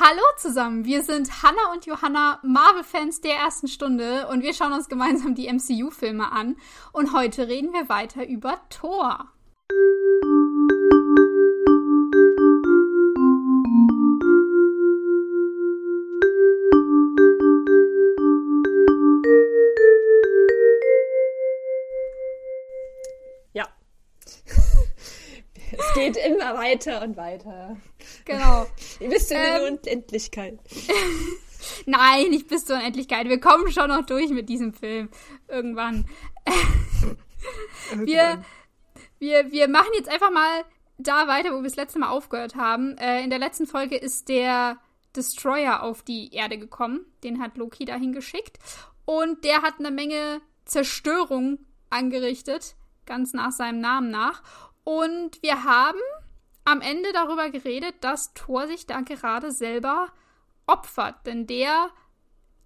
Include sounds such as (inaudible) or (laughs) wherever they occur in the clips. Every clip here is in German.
Hallo zusammen, wir sind Hannah und Johanna, Marvel-Fans der ersten Stunde und wir schauen uns gemeinsam die MCU-Filme an. Und heute reden wir weiter über Thor. Ja. (laughs) es geht immer weiter und weiter. Genau. (laughs) Ihr wisst ja Ähm. Unendlichkeit. (laughs) Nein, nicht bis zur Unendlichkeit. Wir kommen schon noch durch mit diesem Film. Irgendwann. (laughs) Wir, wir, wir machen jetzt einfach mal da weiter, wo wir das letzte Mal aufgehört haben. Äh, in der letzten Folge ist der Destroyer auf die Erde gekommen. Den hat Loki dahin geschickt. Und der hat eine Menge Zerstörung angerichtet, ganz nach seinem Namen nach. Und wir haben am Ende darüber geredet, dass Thor sich da gerade selber opfert. Denn der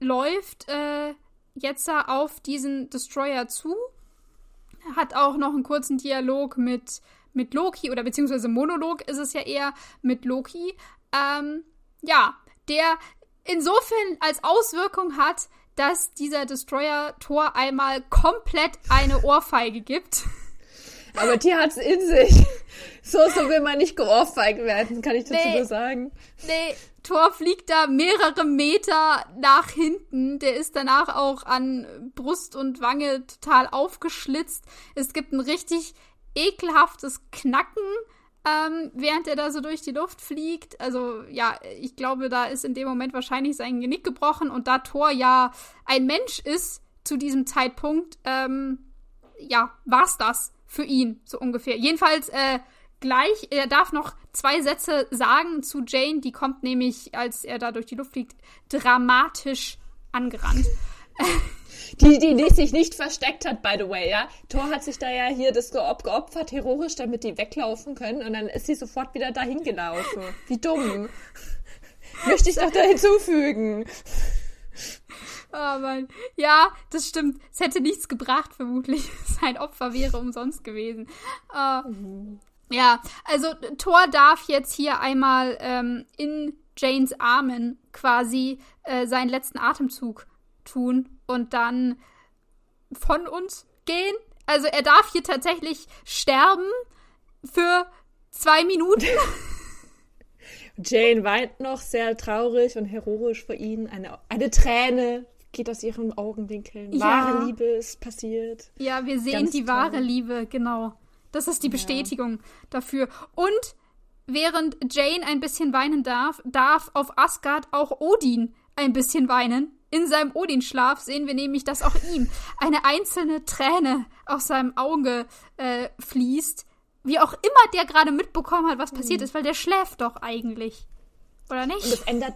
läuft äh, jetzt auf diesen Destroyer zu, hat auch noch einen kurzen Dialog mit, mit Loki, oder beziehungsweise Monolog ist es ja eher mit Loki. Ähm, ja, der insofern als Auswirkung hat, dass dieser Destroyer Thor einmal komplett eine Ohrfeige gibt. (laughs) Aber die hat's in sich. (laughs) So, so will man nicht geohrfeigt werden, kann ich dazu Nee. nur sagen. Nee, Thor fliegt da mehrere Meter nach hinten. Der ist danach auch an Brust und Wange total aufgeschlitzt. Es gibt ein richtig ekelhaftes Knacken, ähm, während er da so durch die Luft fliegt. Also ja, ich glaube, da ist in dem Moment wahrscheinlich sein Genick gebrochen. Und da Thor ja ein Mensch ist zu diesem Zeitpunkt, ähm, ja, war's das für ihn, so ungefähr. Jedenfalls, äh, gleich, er darf noch zwei Sätze sagen zu Jane, die kommt nämlich, als er da durch die Luft fliegt, dramatisch angerannt. Die, die, die sich nicht versteckt hat, by the way, ja. Thor hat sich da ja hier das geop geopfert, heroisch, damit die weglaufen können. Und dann ist sie sofort wieder dahin gelaufen. Wie dumm. (laughs) Möchte ich noch da hinzufügen. Oh Mann. Ja, das stimmt. Es hätte nichts gebracht, vermutlich. (laughs) Sein Opfer wäre umsonst gewesen. Äh, Ja, also Thor darf jetzt hier einmal ähm, in Janes Armen quasi äh, seinen letzten Atemzug tun und dann von uns gehen. Also er darf hier tatsächlich sterben für zwei Minuten. (laughs) (laughs) Jane weint noch sehr traurig und heroisch vor ihnen. Eine, eine Träne geht aus ihren Augenwinkeln. Ja. Wahre Liebe ist passiert. Ja, wir sehen Ganz die toll. wahre Liebe, genau. Das ist die Bestätigung dafür. Und während Jane ein bisschen weinen darf, darf auf Asgard auch Odin ein bisschen weinen. In seinem Odin-Schlaf sehen wir nämlich, dass auch ihm eine einzelne Träne aus seinem Auge äh, fließt. Wie auch immer der gerade mitbekommen hat, was passiert ist, weil der schläft doch eigentlich. Oder Und nicht? das ändert.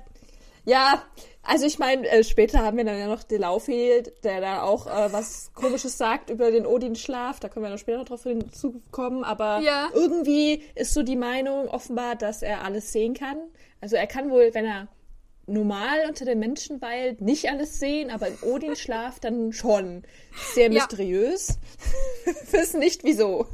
Ja, also ich meine, äh, später haben wir dann ja noch den Laufhild, der da auch äh, was Komisches sagt über den Odin-Schlaf. Da können wir noch später noch drauf hinzukommen. Aber Ja. irgendwie ist so die Meinung offenbar, dass er alles sehen kann. Also er kann wohl, wenn er normal unter den Menschen weilt, nicht alles sehen, aber im Odin-Schlaf dann schon. Sehr Ja. mysteriös. Wir (laughs) wissen nicht wieso.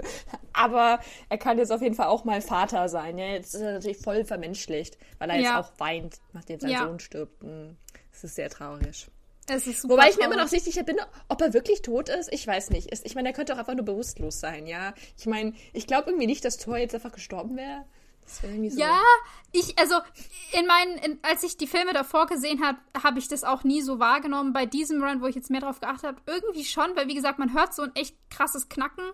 Aber er kann jetzt auf jeden Fall auch mal Vater sein. Ja, jetzt ist er natürlich voll vermenschlicht, weil er Ja. jetzt auch weint, nachdem sein Ja. Sohn stirbt. Hm, Das ist sehr traurig. Es ist super Wobei ich mir immer noch nicht sicher bin, ob er wirklich tot ist. Ich weiß nicht. Es- Ich meine, er könnte auch einfach nur bewusstlos sein, ja. Ich meine, ich glaube irgendwie nicht, dass Thor jetzt einfach gestorben wäre. So. Ja, ich, also, in meinen, in, als ich die Filme davor gesehen habe, habe ich das auch nie so wahrgenommen. Bei diesem Run, wo ich jetzt mehr drauf geachtet habe, irgendwie schon, weil, wie gesagt, man hört so ein echt krasses Knacken.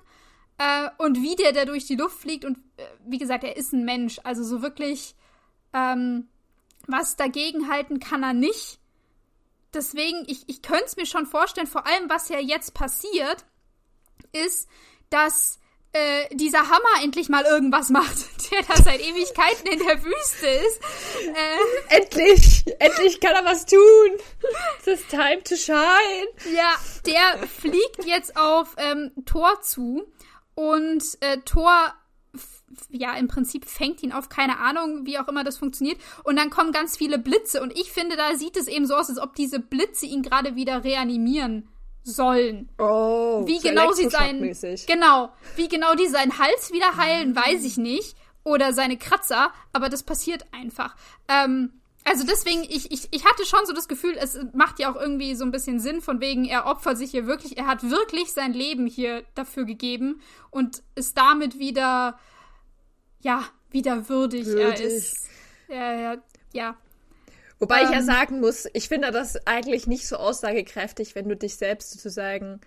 Äh, und wie der, der durch die Luft fliegt und, äh, wie gesagt, er ist ein Mensch. Also, so wirklich, ähm, was dagegen halten kann er nicht. Deswegen, ich, ich könnte es mir schon vorstellen, vor allem, was ja jetzt passiert, ist, dass äh, dieser Hammer endlich mal irgendwas macht, (laughs) der da seit Ewigkeiten in der Wüste ist. Äh, Endlich! Endlich kann er was tun! Es ist time to shine! ja, der fliegt jetzt auf ähm, Thor zu und äh, Thor ja, im Prinzip fängt ihn auf, keine Ahnung, wie auch immer das funktioniert. Und dann kommen ganz viele Blitze. Und ich finde, da sieht es eben so aus, als ob diese Blitze ihn gerade wieder reanimieren sollen. Oh, Wie so genau sie seinen, genau, wie genau die seinen Hals wieder heilen, weiß ich nicht. Oder seine Kratzer, aber das passiert einfach. Ähm, Also deswegen, ich, ich, ich hatte schon so das Gefühl, es macht ja auch irgendwie so ein bisschen Sinn, von wegen, er opfert sich hier wirklich, er hat wirklich sein Leben hier dafür gegeben und ist damit wieder, ja, wieder würdig. würdig. Er ist, ja, ja, ja. Wobei ähm, ich ja ähm. sagen muss, ich finde das eigentlich nicht so aussagekräftig, wenn du dich selbst sozusagen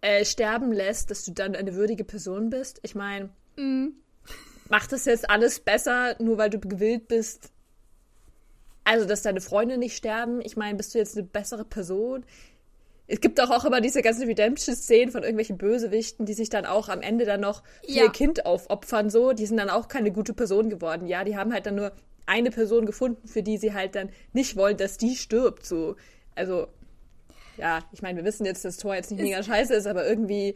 äh, sterben lässt, dass du dann eine würdige Person bist. Ich meine, mhm. macht das jetzt alles besser, nur weil du gewillt bist, also, dass deine Freunde nicht sterben. Ich meine, bist du jetzt eine bessere Person? Es gibt auch, auch immer diese ganzen Redemption-Szenen von irgendwelchen Bösewichten, die sich dann auch am Ende dann noch ja. ihr Kind aufopfern, so. Die sind dann auch keine gute Person geworden. Ja, die haben halt dann nur eine Person gefunden, für die sie halt dann nicht wollen, dass die stirbt, so. Also, ja, ich meine, wir wissen jetzt, dass Tor jetzt nicht mega scheiße ist, aber irgendwie.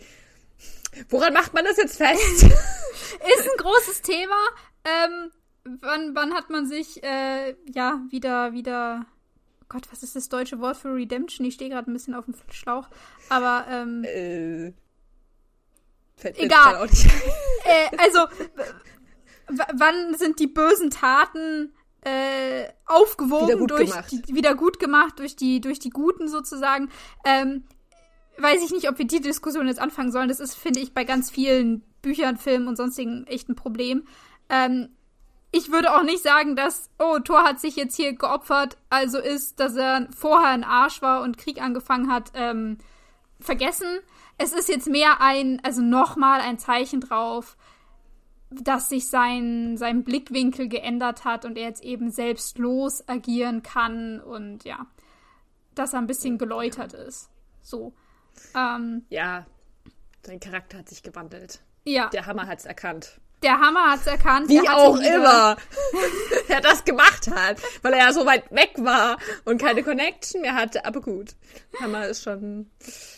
Woran macht man das jetzt fest? (laughs) ist ein großes Thema. Ähm, wann, wann hat man sich, äh, ja, wieder, wieder. Oh Gott, was ist das deutsche Wort für Redemption? Ich stehe gerade ein bisschen auf dem Schlauch. Aber, ähm. Äh, egal. äh, also, wann sind die bösen Taten äh, aufgewogen wieder durch die, wieder gut gemacht durch die durch die guten sozusagen? Ähm, weiß ich nicht ob wir die Diskussion jetzt anfangen sollen. Das ist finde ich bei ganz vielen Büchern Filmen und sonstigen echt ein Problem. Ähm, ich würde auch nicht sagen, dass, oh, Thor hat sich jetzt hier geopfert, also ist, dass er vorher ein Arsch war und Krieg angefangen hat, ähm, vergessen. Es ist jetzt mehr ein, also nochmal ein Zeichen drauf, dass sich sein, sein Blickwinkel geändert hat und er jetzt eben selbstlos agieren kann und ja, dass er ein bisschen geläutert ist. So. Ähm, ja, sein Charakter hat sich gewandelt. Ja. Der Hammer hat es erkannt. Der Hammer hat's erkannt. Wie auch immer (laughs) er das gemacht hat, weil er ja so weit weg war und keine Connection mehr hatte. Aber gut, Hammer ist schon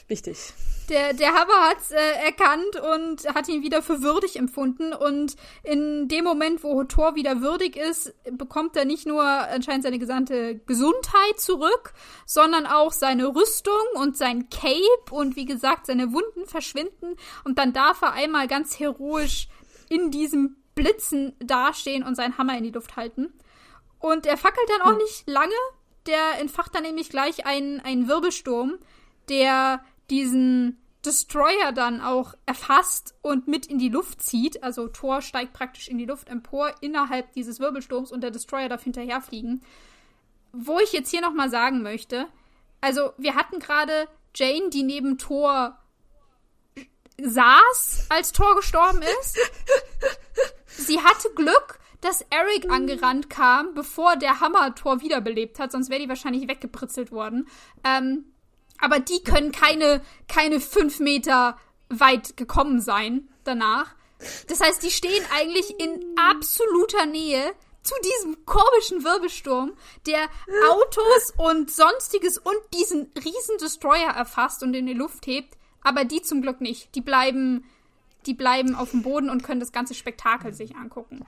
wichtig. Der, der Hammer hat's äh, erkannt und hat ihn wieder für würdig empfunden. Und in dem Moment, wo Thor wieder würdig ist, bekommt er nicht nur anscheinend seine gesamte Gesundheit zurück, sondern auch seine Rüstung und sein Cape und wie gesagt, seine Wunden verschwinden. Und dann darf er einmal ganz heroisch in diesem Blitzen dastehen und seinen Hammer in die Luft halten. Und er fackelt dann auch hm. nicht lange. Der entfacht dann nämlich gleich einen, einen Wirbelsturm, der diesen Destroyer dann auch erfasst und mit in die Luft zieht. Also Thor steigt praktisch in die Luft empor innerhalb dieses Wirbelsturms und der Destroyer darf hinterherfliegen. Wo ich jetzt hier nochmal sagen möchte, also wir hatten gerade Jane, die neben Thor saß, als Thor gestorben ist. Sie hatte Glück, dass Eric angerannt kam, bevor der Hammer Thor wiederbelebt hat, sonst wäre die wahrscheinlich weggepritzelt worden. Ähm, aber die können keine, keine fünf Meter weit gekommen sein danach. Das heißt, die stehen eigentlich in absoluter Nähe zu diesem komischen Wirbelsturm, der Autos und sonstiges und diesen riesen Destroyer erfasst und in die Luft hebt. Aber die zum Glück nicht. Die bleiben, die bleiben auf dem Boden und können das ganze Spektakel sich angucken.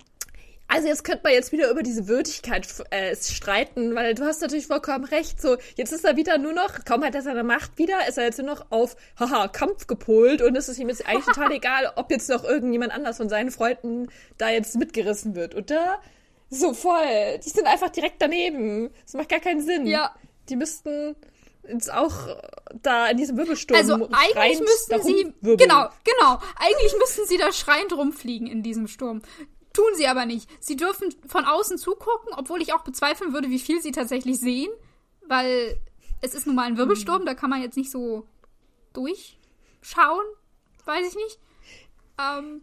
Also jetzt könnte man jetzt wieder über diese Würdigkeit äh, streiten, weil du hast natürlich vollkommen recht. So, jetzt ist er wieder nur noch, kaum hat er seine Macht wieder, ist er jetzt nur noch auf, haha, Kampf gepolt und es ist ihm jetzt eigentlich total (laughs) egal, ob jetzt noch irgendjemand anders von seinen Freunden da jetzt mitgerissen wird, oder? So voll. Die sind einfach direkt daneben. Das macht gar keinen Sinn. Ja. Die müssten, jetzt auch da in diesem Wirbelsturm. Also eigentlich müssten sie genau, genau, eigentlich müssten sie da schreiend rumfliegen in diesem Sturm. Tun sie aber nicht. Sie dürfen von außen zugucken, obwohl ich auch bezweifeln würde, wie viel sie tatsächlich sehen, weil es ist nun mal ein Wirbelsturm, hm. da kann man jetzt nicht so durchschauen, weiß ich nicht. Ähm,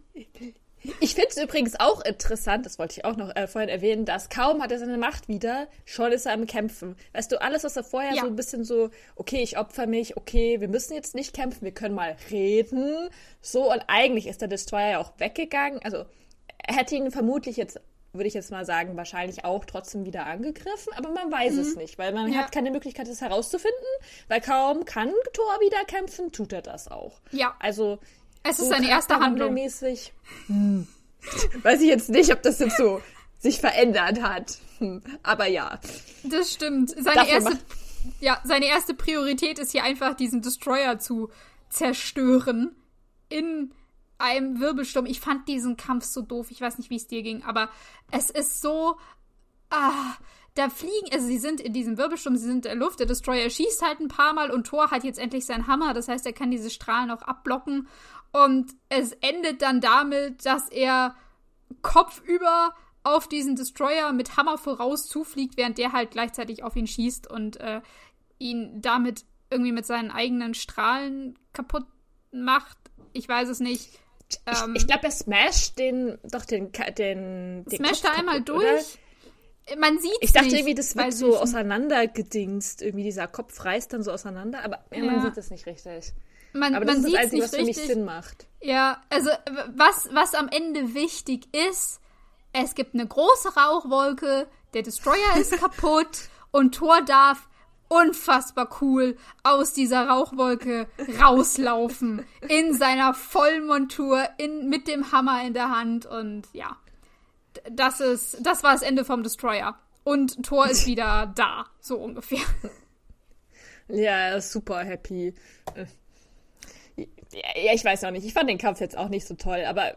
ich finde es übrigens auch interessant, das wollte ich auch noch äh, vorhin erwähnen, dass kaum hat er seine Macht wieder, schon ist er am Kämpfen. Weißt du, alles, was er vorher ja. so ein bisschen so, okay, ich opfer mich, okay, wir müssen jetzt nicht kämpfen, wir können mal reden. So, und eigentlich ist der Destroyer ja auch weggegangen. Also, er hätte ihn vermutlich jetzt, würde ich jetzt mal sagen, wahrscheinlich auch trotzdem wieder angegriffen, aber man weiß mhm. es nicht, weil man ja. hat keine Möglichkeit, es herauszufinden, weil kaum kann Thor wieder kämpfen, tut er das auch. Ja. Also, es ist seine erste Handlung. Mäßig. Hm. Weiß ich jetzt nicht, ob das jetzt so sich verändert hat. Hm. Aber ja. Das stimmt. Seine erste, ja, seine erste Priorität ist hier einfach, diesen Destroyer zu zerstören. In einem Wirbelsturm. Ich fand diesen Kampf so doof. Ich weiß nicht, wie es dir ging, aber es ist so. Ah, da fliegen, also sie sind in diesem Wirbelsturm, sie sind in der Luft, der Destroyer schießt halt ein paar Mal und Thor hat jetzt endlich seinen Hammer, das heißt, er kann diese Strahlen auch abblocken und es endet dann damit, dass er kopfüber auf diesen Destroyer mit Hammer voraus zufliegt, während der halt gleichzeitig auf ihn schießt und äh, ihn damit irgendwie mit seinen eigenen Strahlen kaputt macht. Ich weiß es nicht. Ähm, ich, ich glaube, er smasht den, doch den, den, den smasht er einmal durch. Oder? man sieht Ich dachte nicht, irgendwie, das wird so auseinandergedingst. Irgendwie dieser Kopf reißt dann so auseinander, aber ja, man sieht das nicht richtig. Man, aber das man ist das Einzige, was für mich Sinn macht. Ja, also was, was am Ende wichtig ist, es gibt eine große Rauchwolke, der Destroyer ist (laughs) kaputt und Thor darf unfassbar cool aus dieser Rauchwolke rauslaufen in seiner Vollmontur in, mit dem Hammer in der Hand und ja das ist, das war das Ende vom Destroyer. Und Thor ist (laughs) wieder da, so ungefähr. Ja, super happy. Ja, ich weiß auch nicht. Ich fand den Kampf jetzt auch nicht so toll, aber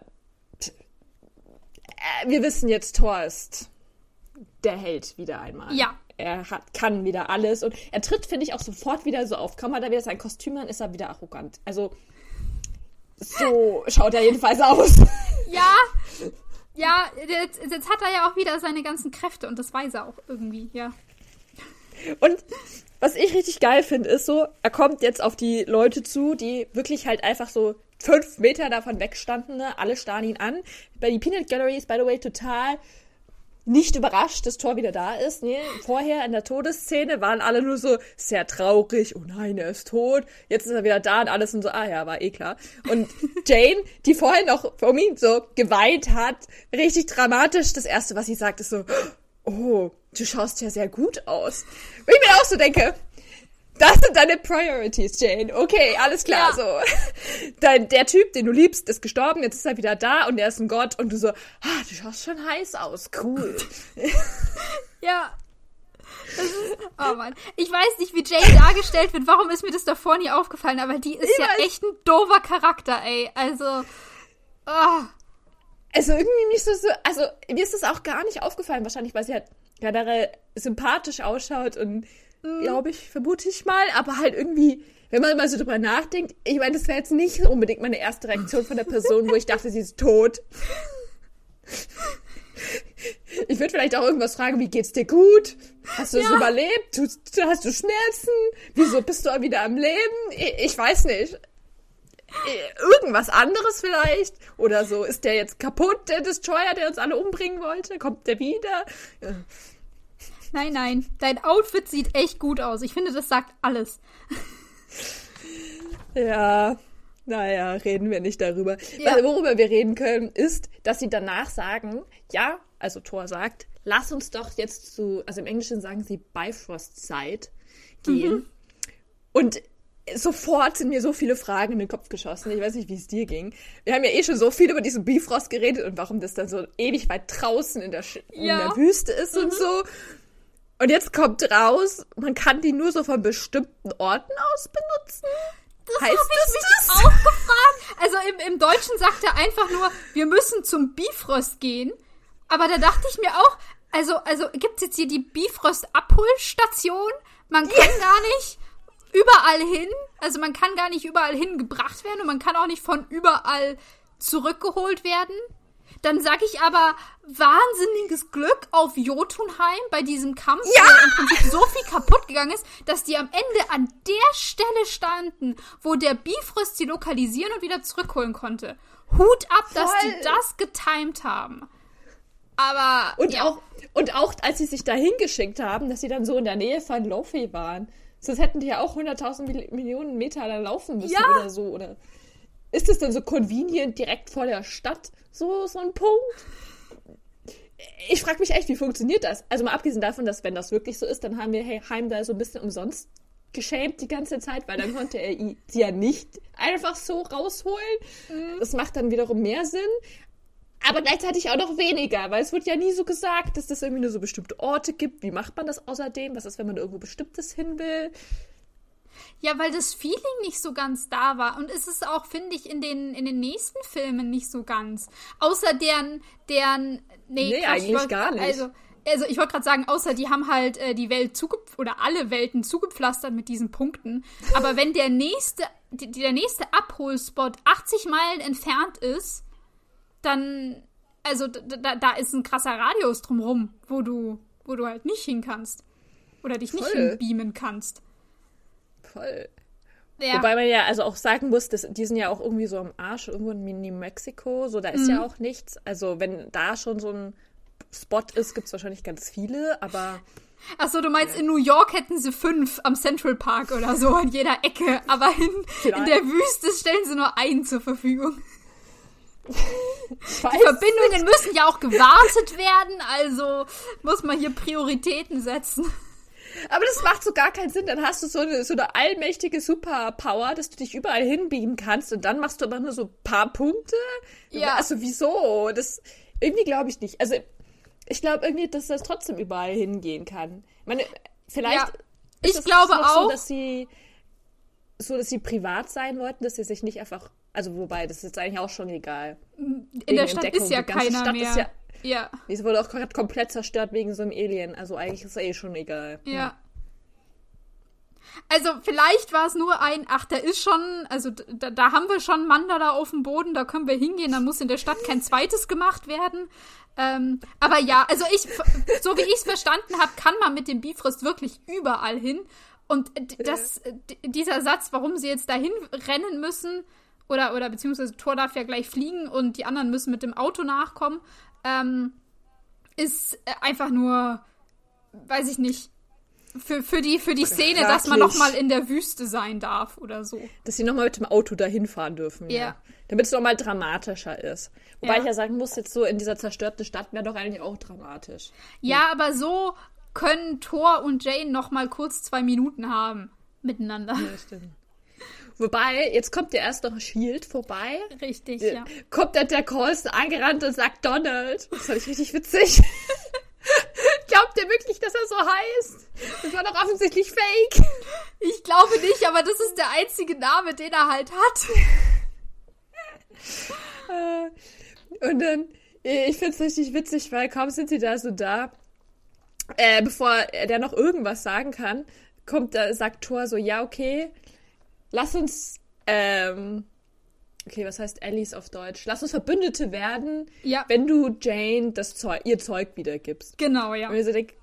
äh, wir wissen jetzt, Thor ist der Held wieder einmal. Ja. Er hat, kann wieder alles und er tritt, finde ich, auch sofort wieder so auf. Kaum hat er wieder sein Kostüm an, ist er wieder arrogant. Also, so (laughs) schaut er jedenfalls aus. Ja, ja, jetzt, jetzt, hat er ja auch wieder seine ganzen Kräfte und das weiß er auch irgendwie, ja. Und was ich richtig geil finde, ist so, er kommt jetzt auf die Leute zu, die wirklich halt einfach so fünf Meter davon wegstanden, ne? alle starren ihn an. Bei die Peanut Gallery ist, by the way, total nicht überrascht, dass Thor wieder da ist. Nee, vorher in der Todesszene waren alle nur so sehr traurig. Oh nein, er ist tot. Jetzt ist er wieder da und alles und so, ah ja, war eh klar. Und (laughs) Jane, die vorher noch um ihn so geweint hat, richtig dramatisch, das erste, was sie sagt, ist so, oh, du schaust ja sehr gut aus. Und ich mir auch so denke, das sind deine Priorities, Jane. Okay, alles klar, ja. so. (laughs) Dein, der Typ, den du liebst, ist gestorben, jetzt ist er wieder da und er ist ein Gott und du so, ah, du schaust schon heiß aus, cool. (laughs) ja. Ist, oh Mann. Ich weiß nicht, wie Jane dargestellt wird. Warum ist mir das davor nie aufgefallen? Aber die ist ich ja weiß. echt ein doofer Charakter, ey. Also. Oh. Also irgendwie nicht so, so. Also, mir ist das auch gar nicht aufgefallen. Wahrscheinlich, weil sie halt generell sympathisch ausschaut und mhm. glaube ich, vermute ich mal. Aber halt irgendwie, wenn man mal so drüber nachdenkt, ich meine, das wäre jetzt nicht unbedingt meine erste Reaktion von der Person, wo ich dachte, sie ist tot. Ich würde vielleicht auch irgendwas fragen, wie geht's dir gut? Hast du es ja. überlebt? Hast du Schmerzen? Wieso bist du wieder am Leben? Ich weiß nicht. Irgendwas anderes vielleicht? Oder so, ist der jetzt kaputt, der Destroyer, der uns alle umbringen wollte? Kommt der wieder? Nein, nein. Dein Outfit sieht echt gut aus. Ich finde, das sagt alles. (laughs) Ja, naja, reden wir nicht darüber. Ja. Worüber wir reden können, ist, dass sie danach sagen, ja, also Thor sagt, lass uns doch jetzt zu, also im Englischen sagen sie Bifrost-Zeit gehen. Mhm. Und sofort sind mir so viele Fragen in den Kopf geschossen. Ich weiß nicht, wie es dir ging. Wir haben ja eh schon so viel über diesen Bifrost geredet und warum das dann so ewig weit draußen in der, Sch ja. in der Wüste ist mhm. und so. Und jetzt kommt raus, man kann die nur so von bestimmten Orten aus benutzen. Das heißt habe ich mich das? auch gefragt. Also im, im Deutschen sagt er einfach nur, wir müssen zum Bifrost gehen. Aber da dachte ich mir auch, also, also gibt's jetzt hier die Bifrost-Abholstation? Man kann ja. gar nicht überall hin, also man kann gar nicht überall hingebracht werden und man kann auch nicht von überall zurückgeholt werden. Dann sag ich aber wahnsinniges Glück auf Jotunheim bei diesem Kampf, ja! der im Prinzip so viel kaputt gegangen ist, dass die am Ende an der Stelle standen, wo der Bifrost sie lokalisieren und wieder zurückholen konnte. Hut ab, Voll. dass die das getimed haben. Aber. Und ja. auch, und auch, als sie sich da hingeschickt haben, dass sie dann so in der Nähe von Lofi waren. Sonst hätten die ja auch 100.000 Millionen Meter da laufen müssen ja. oder so, oder? Ist es denn so convenient direkt vor der Stadt? So, so ein Punkt? Ich frage mich echt, wie funktioniert das? Also mal abgesehen davon, dass wenn das wirklich so ist, dann haben wir hey, Heim da so ein bisschen umsonst geschämt die ganze Zeit, weil dann konnte er sie ja nicht einfach so rausholen. Mhm. Das macht dann wiederum mehr Sinn. Aber gleichzeitig auch noch weniger, weil es wird ja nie so gesagt, dass das irgendwie nur so bestimmte Orte gibt. Wie macht man das außerdem? Was ist, wenn man irgendwo Bestimmtes hin will? Ja, weil das Feeling nicht so ganz da war. Und es ist auch, finde ich, in den, in den nächsten Filmen nicht so ganz. Außer deren, deren, nee, nee Quatsch, eigentlich gar nicht. Also, also ich wollte gerade sagen, außer die haben halt äh, die Welt zugepflastert oder alle Welten zugepflastert mit diesen Punkten. Aber (laughs) wenn der nächste, die, der nächste Abholspot 80 Meilen entfernt ist, dann, also da, da ist ein krasser Radius drumrum, wo du, wo du halt nicht hin kannst. Oder dich nicht Voll. hinbeamen kannst. Voll. Ja. Wobei man ja also auch sagen muss, dass, die sind ja auch irgendwie so am Arsch, irgendwo in New Mexico, so da ist Mhm. ja auch nichts. Also wenn da schon so ein Spot ist, gibt es wahrscheinlich ganz viele, aber Achso, du meinst, in New York hätten sie fünf am Central Park oder so an jeder Ecke, aber in, in der Wüste stellen sie nur einen zur Verfügung. Ich Die Verbindungen müssen ja auch gewartet werden, also muss man hier Prioritäten setzen. Aber das macht so gar keinen Sinn. Dann hast du so eine, so eine allmächtige Superpower, dass du dich überall hinbeamen kannst und dann machst du aber nur so ein paar Punkte. Ja. Also wieso? Das irgendwie glaube ich nicht. Also ich glaube irgendwie, dass das trotzdem überall hingehen kann. Ich meine, vielleicht Ja. ist Ich es glaube noch so, auch. dass sie so, dass sie privat sein wollten, dass sie sich nicht einfach, also wobei, das ist jetzt eigentlich auch schon egal. In der Stadt Entdeckung. ist ja keiner Stadt mehr. ist ja- ja, Es wurde auch gerade komplett zerstört wegen so einem Alien. Also eigentlich ist es eh schon egal. ja. Also vielleicht war es nur ein, ach, da ist schon, also da, da haben wir schon Manda da auf dem Boden, da können wir hingehen, da muss in der Stadt kein zweites gemacht werden. Ähm, aber ja, also ich, so wie ich es verstanden habe, kann man mit dem Bifrost wirklich überall hin. Und das, dieser Satz, warum sie jetzt dahin rennen müssen, oder, oder beziehungsweise Thor darf ja gleich fliegen und die anderen müssen mit dem Auto nachkommen, ähm, ist äh, einfach nur, weiß ich nicht, für, für, die, für die Szene, dass man Fraglich. noch mal in der Wüste sein darf oder so. Dass sie nochmal mit dem Auto dahin fahren dürfen. Ja. Damit es nochmal dramatischer ist. Wobei Ja. ich ja sagen muss, jetzt so in dieser zerstörten Stadt wäre doch eigentlich auch dramatisch. Ja, aber so können Thor und Jane noch mal kurz zwei Minuten haben miteinander. Ja, stimmt. Wobei, jetzt kommt ja erst noch Shield vorbei. Richtig, ja. Kommt dann der Colson angerannt und sagt Donald. Das fand ich richtig witzig. (laughs) Glaubt ihr wirklich, dass er so heißt? Das war doch offensichtlich fake. Ich glaube nicht, aber das ist der einzige Name, den er halt hat. Äh, Und dann, ich find's richtig witzig, weil kaum sind sie da so da, äh, bevor der noch irgendwas sagen kann, kommt da, sagt Thor so, ja, okay, lass uns, ähm, okay, was heißt Alice auf Deutsch? Lass uns Verbündete werden, Ja. wenn du Jane das Zeug, ihr Zeug wiedergibst. Genau, ja. Und mir so denk,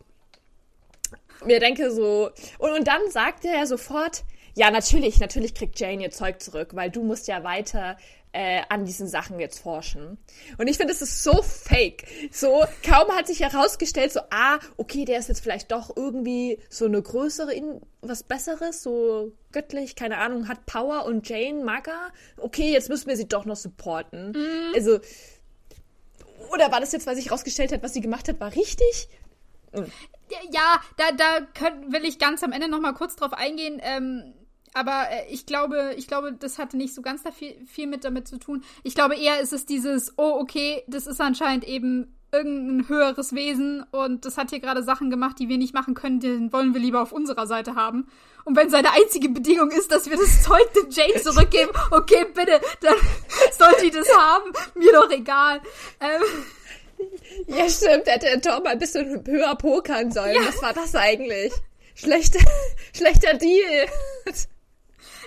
mir denke so, und, und dann sagt er ja sofort, ja, natürlich, natürlich kriegt Jane ihr Zeug zurück, weil du musst ja weiter äh, an diesen Sachen jetzt forschen. Und ich finde, es ist so fake. So, kaum hat sich herausgestellt, so, ah, okay, der ist jetzt vielleicht doch irgendwie so eine größere, was Besseres, so göttlich, keine Ahnung, hat Power und Jane mag er. Okay, jetzt müssen wir sie doch noch supporten. Also, oder war das jetzt, weil sich herausgestellt hat, was sie gemacht hat, war richtig? Ja, da, da könnt, will ich ganz am Ende noch mal kurz drauf eingehen. Ähm, aber äh, ich glaube, ich glaube, das hatte nicht so ganz da viel, viel mit damit zu tun. Ich glaube eher ist es dieses, oh, okay, das ist anscheinend eben irgendein höheres Wesen und das hat hier gerade Sachen gemacht, die wir nicht machen können, den wollen wir lieber auf unserer Seite haben. Und wenn seine einzige Bedingung ist, dass wir das (laughs) Zeug dem Jane zurückgeben, okay, bitte, dann (laughs) soll die das haben, mir doch egal. Ähm, Ja, stimmt, hätte der Tom mal ein bisschen höher pokern sollen. Was war das eigentlich? Schlechter, (laughs) schlechter Deal.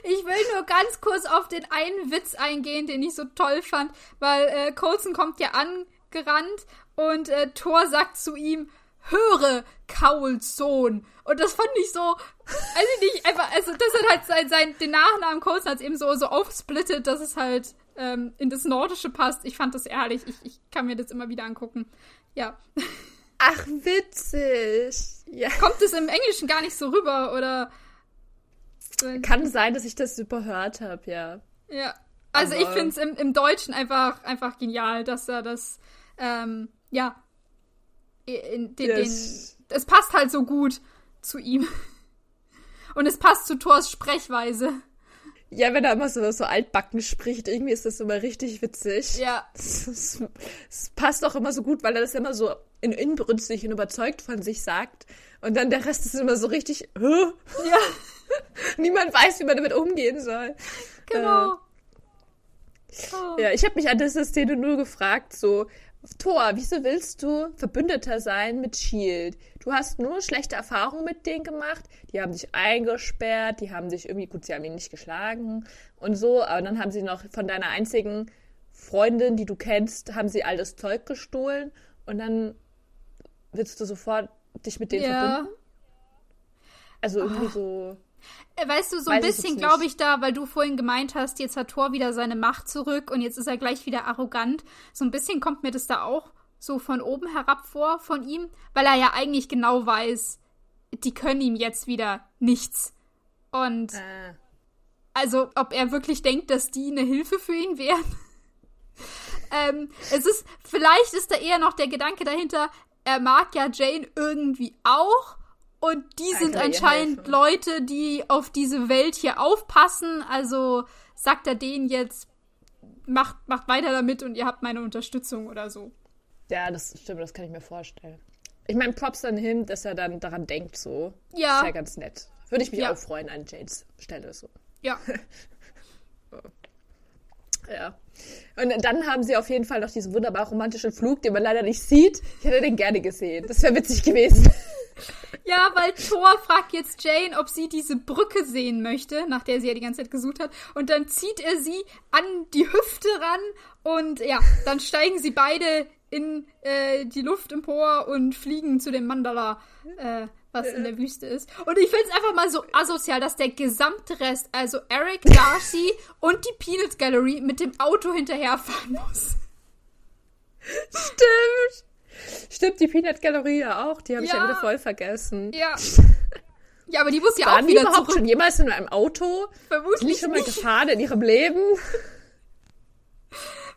Ich will nur ganz kurz auf den einen Witz eingehen, den ich so toll fand, weil äh, Coulson kommt ja angerannt und äh, Thor sagt zu ihm, höre, Kauls Sohn. Und das fand ich so, ich nicht, einfach, also das hat halt sein, sein den Nachnamen Coulson hat eben so, so aufsplittet, dass es halt ähm, in das Nordische passt. Ich fand das ehrlich, ich, ich kann mir das immer wieder angucken. Ja. Ach, witzig. Ja. Kommt es im Englischen gar nicht so rüber, oder? Kann sein, dass ich das überhört habe, ja. Ja. Also Aber- ich finde es im, im Deutschen einfach, einfach genial, dass er das, ähm, ja, in, den, den, Das- es passt halt so gut zu ihm. (laughs) Und es passt zu Thors Sprechweise. Ja, wenn er immer so, so altbacken spricht, irgendwie ist das immer richtig witzig. Ja. Es, passt auch immer so gut, weil er das immer so in inbrünstig und überzeugt von sich sagt. Und dann der Rest ist immer so richtig, Hä? Ja, (laughs) (laughs) niemand weiß, wie man damit umgehen soll. genau. Oh. Ja, ich habe mich an dieser Szene nur gefragt, so, Thor, wieso willst du Verbündeter sein mit Shield? Du hast nur schlechte Erfahrungen mit denen gemacht. Die haben dich eingesperrt, die haben dich irgendwie, gut, sie haben ihn nicht geschlagen und so, aber dann haben sie noch von deiner einzigen Freundin, die du kennst, haben sie all das Zeug gestohlen und dann willst du sofort dich mit denen Ja. verbinden? Also irgendwie so. Äh, Weißt du, so ein Weiß bisschen glaube ich da, weil du vorhin gemeint hast, jetzt hat Thor wieder seine Macht zurück und jetzt ist er gleich wieder arrogant. So ein bisschen kommt mir das da auch so von oben herab vor von ihm, weil er ja eigentlich genau weiß, die können ihm jetzt wieder nichts. Und Äh, also, ob er wirklich denkt, dass die eine Hilfe für ihn wären. (laughs) ähm, es ist, vielleicht ist da eher noch der Gedanke dahinter, er mag ja Jane irgendwie auch. Und die sind anscheinend. Leute, die auf diese Welt hier aufpassen. Also sagt er denen jetzt, macht, macht weiter damit und ihr habt meine Unterstützung oder so. ja, das stimmt, das kann ich mir vorstellen. Ich meine, Props an him, dass er dann daran denkt, so. Ja. Ist ja ganz nett. Würde ich mich Ja. auch freuen an Janes Stelle, so. Ja. (laughs) Ja. Und dann haben sie auf jeden Fall noch diesen wunderbar romantischen Flug, den man leider nicht sieht. Ich hätte den gerne gesehen. Das wäre witzig gewesen. Ja, weil Thor fragt jetzt Jane, ob sie diese Brücke sehen möchte, nach der sie ja die ganze Zeit gesucht hat. Und dann zieht er sie an die Hüfte ran und ja, dann steigen sie beide in äh, die Luft empor und fliegen zu dem Mandala, äh, was in der Wüste ist. Und ich finde es einfach mal so asozial, dass der gesamte Rest, also Eric, Darcy (laughs) und die Peanuts Gallery mit dem Auto hinterherfahren muss. Stimmt. Stimmt, die Peanut Galerie ja auch. Die habe ich ja Ja. wieder voll vergessen. Ja. (laughs) Ja, aber die muss ja Waren auch die wieder überhaupt zurück. schon jemals in einem Auto? Sind die Vermutlich schon mal nicht. gefahren in ihrem Leben?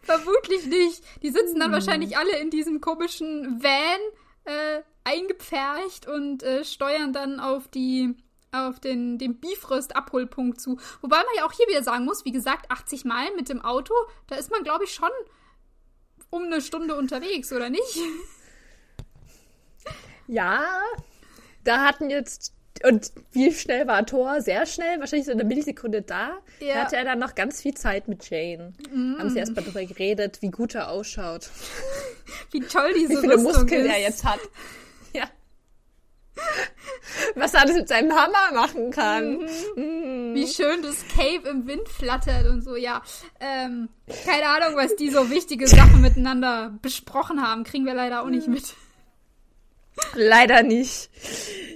Vermutlich nicht. Die sitzen Hm. dann wahrscheinlich alle in diesem komischen Van äh, eingepfercht und äh, steuern dann auf die auf den, den Bifröst-Abholpunkt zu. Wobei man ja auch hier wieder sagen muss, wie gesagt, 80 Meilen mit dem Auto, da ist man, glaube ich, schon um eine Stunde unterwegs, oder nicht? Ja. Da hatten jetzt. Und wie schnell war Thor? Sehr schnell, wahrscheinlich so eine Millisekunde da. Ja. Da hatte er dann noch ganz viel Zeit mit Jane. Haben sie erst mal darüber geredet, wie gut er ausschaut. (laughs) Wie toll diese Wie viele Rüstung Muskeln ist. er jetzt hat. (laughs) Ja. Was er alles mit seinem Hammer machen kann. Mhm. Wie schön das Cave im Wind flattert und so, ja. Ähm, keine Ahnung, was die so wichtige Sachen miteinander besprochen haben. Kriegen wir leider auch nicht Mhm. mit. Leider nicht.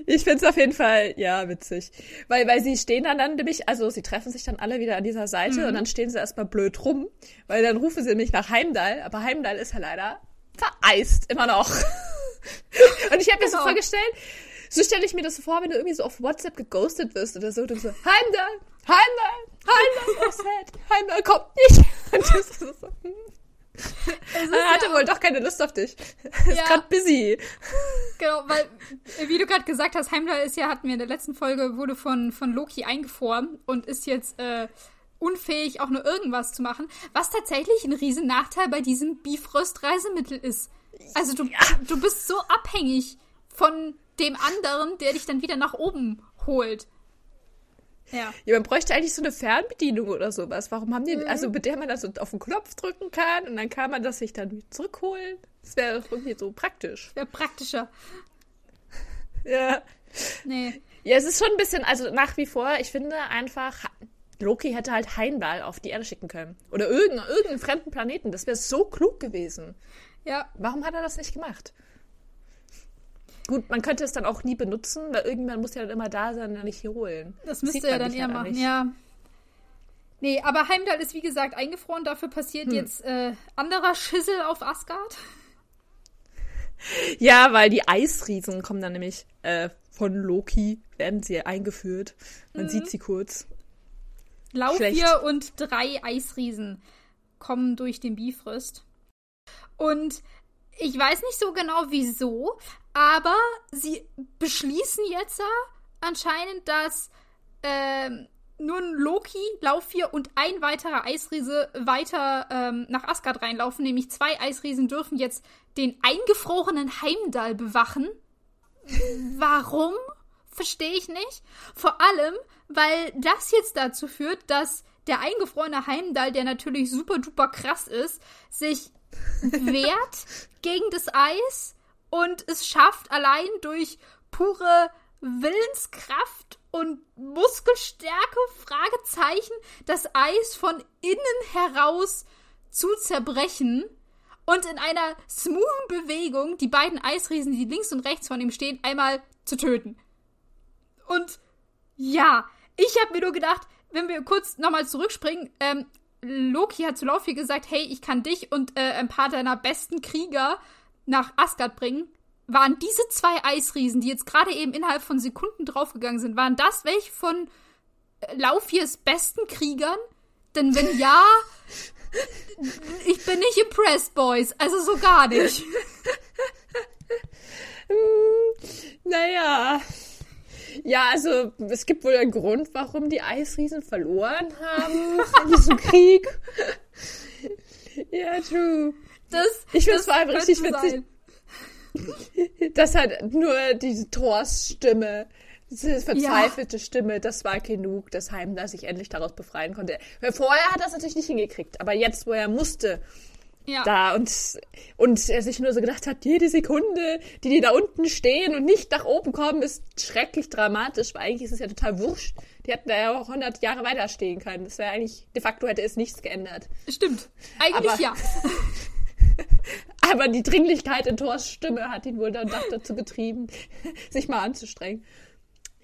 Ich find's auf jeden Fall, ja, witzig. Weil, weil sie stehen dann, dann nämlich, also sie treffen sich dann alle wieder an dieser Seite und dann stehen sie erstmal blöd rum, weil dann rufen sie nämlich nach Heimdall, aber Heimdall ist ja leider vereist, immer noch. (laughs) und ich habe mir so Genau. vorgestellt, so stelle ich mir das so vor, wenn du irgendwie so auf WhatsApp geghostet wirst oder so, und so, Heimdall, Heimdall, Heimdall, (laughs) oh sad, Heimdall kommt nicht. (laughs) Und das ist so, hm. (laughs) Er hatte wohl doch keine Lust auf dich. (laughs) Ist Ja. grad busy. Genau, weil, äh, wie du gerade gesagt hast, Heimdall ist ja, hatten wir in der letzten Folge, wurde von, von Loki eingefroren und ist jetzt äh, unfähig, auch nur irgendwas zu machen, was tatsächlich ein riesen Nachteil bei diesem Bifrost-Reisemittel ist. Also du, du bist so abhängig von dem anderen, der dich dann wieder nach oben holt. Ja. Ja, man bräuchte eigentlich so eine Fernbedienung oder sowas. Warum haben Mhm. die, also mit der man dann so auf den Knopf drücken kann und dann kann man das sich dann zurückholen? Das wäre doch irgendwie so praktisch. Wäre praktischer. Ja. Nee. Ja, es ist schon ein bisschen, also nach wie vor, ich finde einfach, Loki hätte halt Heimdall auf die Erde schicken können. Oder irgendeinen, irgendeinen fremden Planeten. Das wäre so klug gewesen. Ja, Warum hat er das nicht gemacht? Gut, man könnte es dann auch nie benutzen, weil irgendwann muss ja dann immer da sein und dann nicht hier holen. das Sieht müsste er dann eher machen, nicht. ja. Nee, aber Heimdall ist wie gesagt eingefroren, dafür passiert Hm. jetzt äh, anderer Schissel auf Asgard. Ja, weil die Eisriesen kommen dann nämlich äh, von Loki, werden sie eingeführt. Man Mhm. sieht sie kurz. Schlecht. und drei Eisriesen kommen durch den Bifröst. Und ich weiß nicht so genau wieso, aber sie beschließen jetzt anscheinend, dass ähm, nur ein Loki, Laufvier und ein weiterer Eisriese weiter ähm, nach Asgard reinlaufen. Nämlich zwei Eisriesen dürfen jetzt den eingefrorenen Heimdall bewachen. Warum? Verstehe ich nicht. Vor allem, weil das jetzt dazu führt, dass der eingefrorene Heimdall, der natürlich super duper krass ist, sich (laughs) wehrt gegen das Eis und es schafft allein durch pure Willenskraft und Muskelstärke, Fragezeichen, das Eis von innen heraus zu zerbrechen und in einer smoothen Bewegung die beiden Eisriesen, die links und rechts von ihm stehen, einmal zu töten. Und ja, ich habe mir nur gedacht, wenn wir kurz nochmal zurückspringen, ähm, Loki hat zu Laufey gesagt, hey, ich kann dich und äh, ein paar deiner besten Krieger nach Asgard bringen. Waren diese zwei Eisriesen, die jetzt gerade eben innerhalb von Sekunden draufgegangen sind, waren das welche von äh, Laufiers besten Kriegern? Denn wenn ja, ich bin nicht impressed, Boys. Also so gar nicht. (laughs) naja. Ja, also es gibt wohl einen Grund, warum die Eisriesen verloren haben in diesem Krieg. (laughs) ja, true. Das, ich finde es vor allem richtig witzig. Das hat nur diese Thors Stimme, diese verzweifelte ja. Stimme, das war genug, dass Heimler sich endlich daraus befreien konnte. Vorher hat er es natürlich nicht hingekriegt, aber jetzt, wo er musste, ja. da und, und er sich nur so gedacht hat, jede Sekunde, die die da unten stehen und nicht nach oben kommen, ist schrecklich dramatisch, weil eigentlich ist es ja total wurscht. Die hätten da ja auch 100 Jahre weiter stehen können. Das wäre eigentlich, de facto hätte es nichts geändert. Stimmt. Eigentlich aber, ja. (laughs) (laughs) aber die Dringlichkeit in Thors Stimme hat ihn wohl dann dazu getrieben, (laughs) sich mal anzustrengen.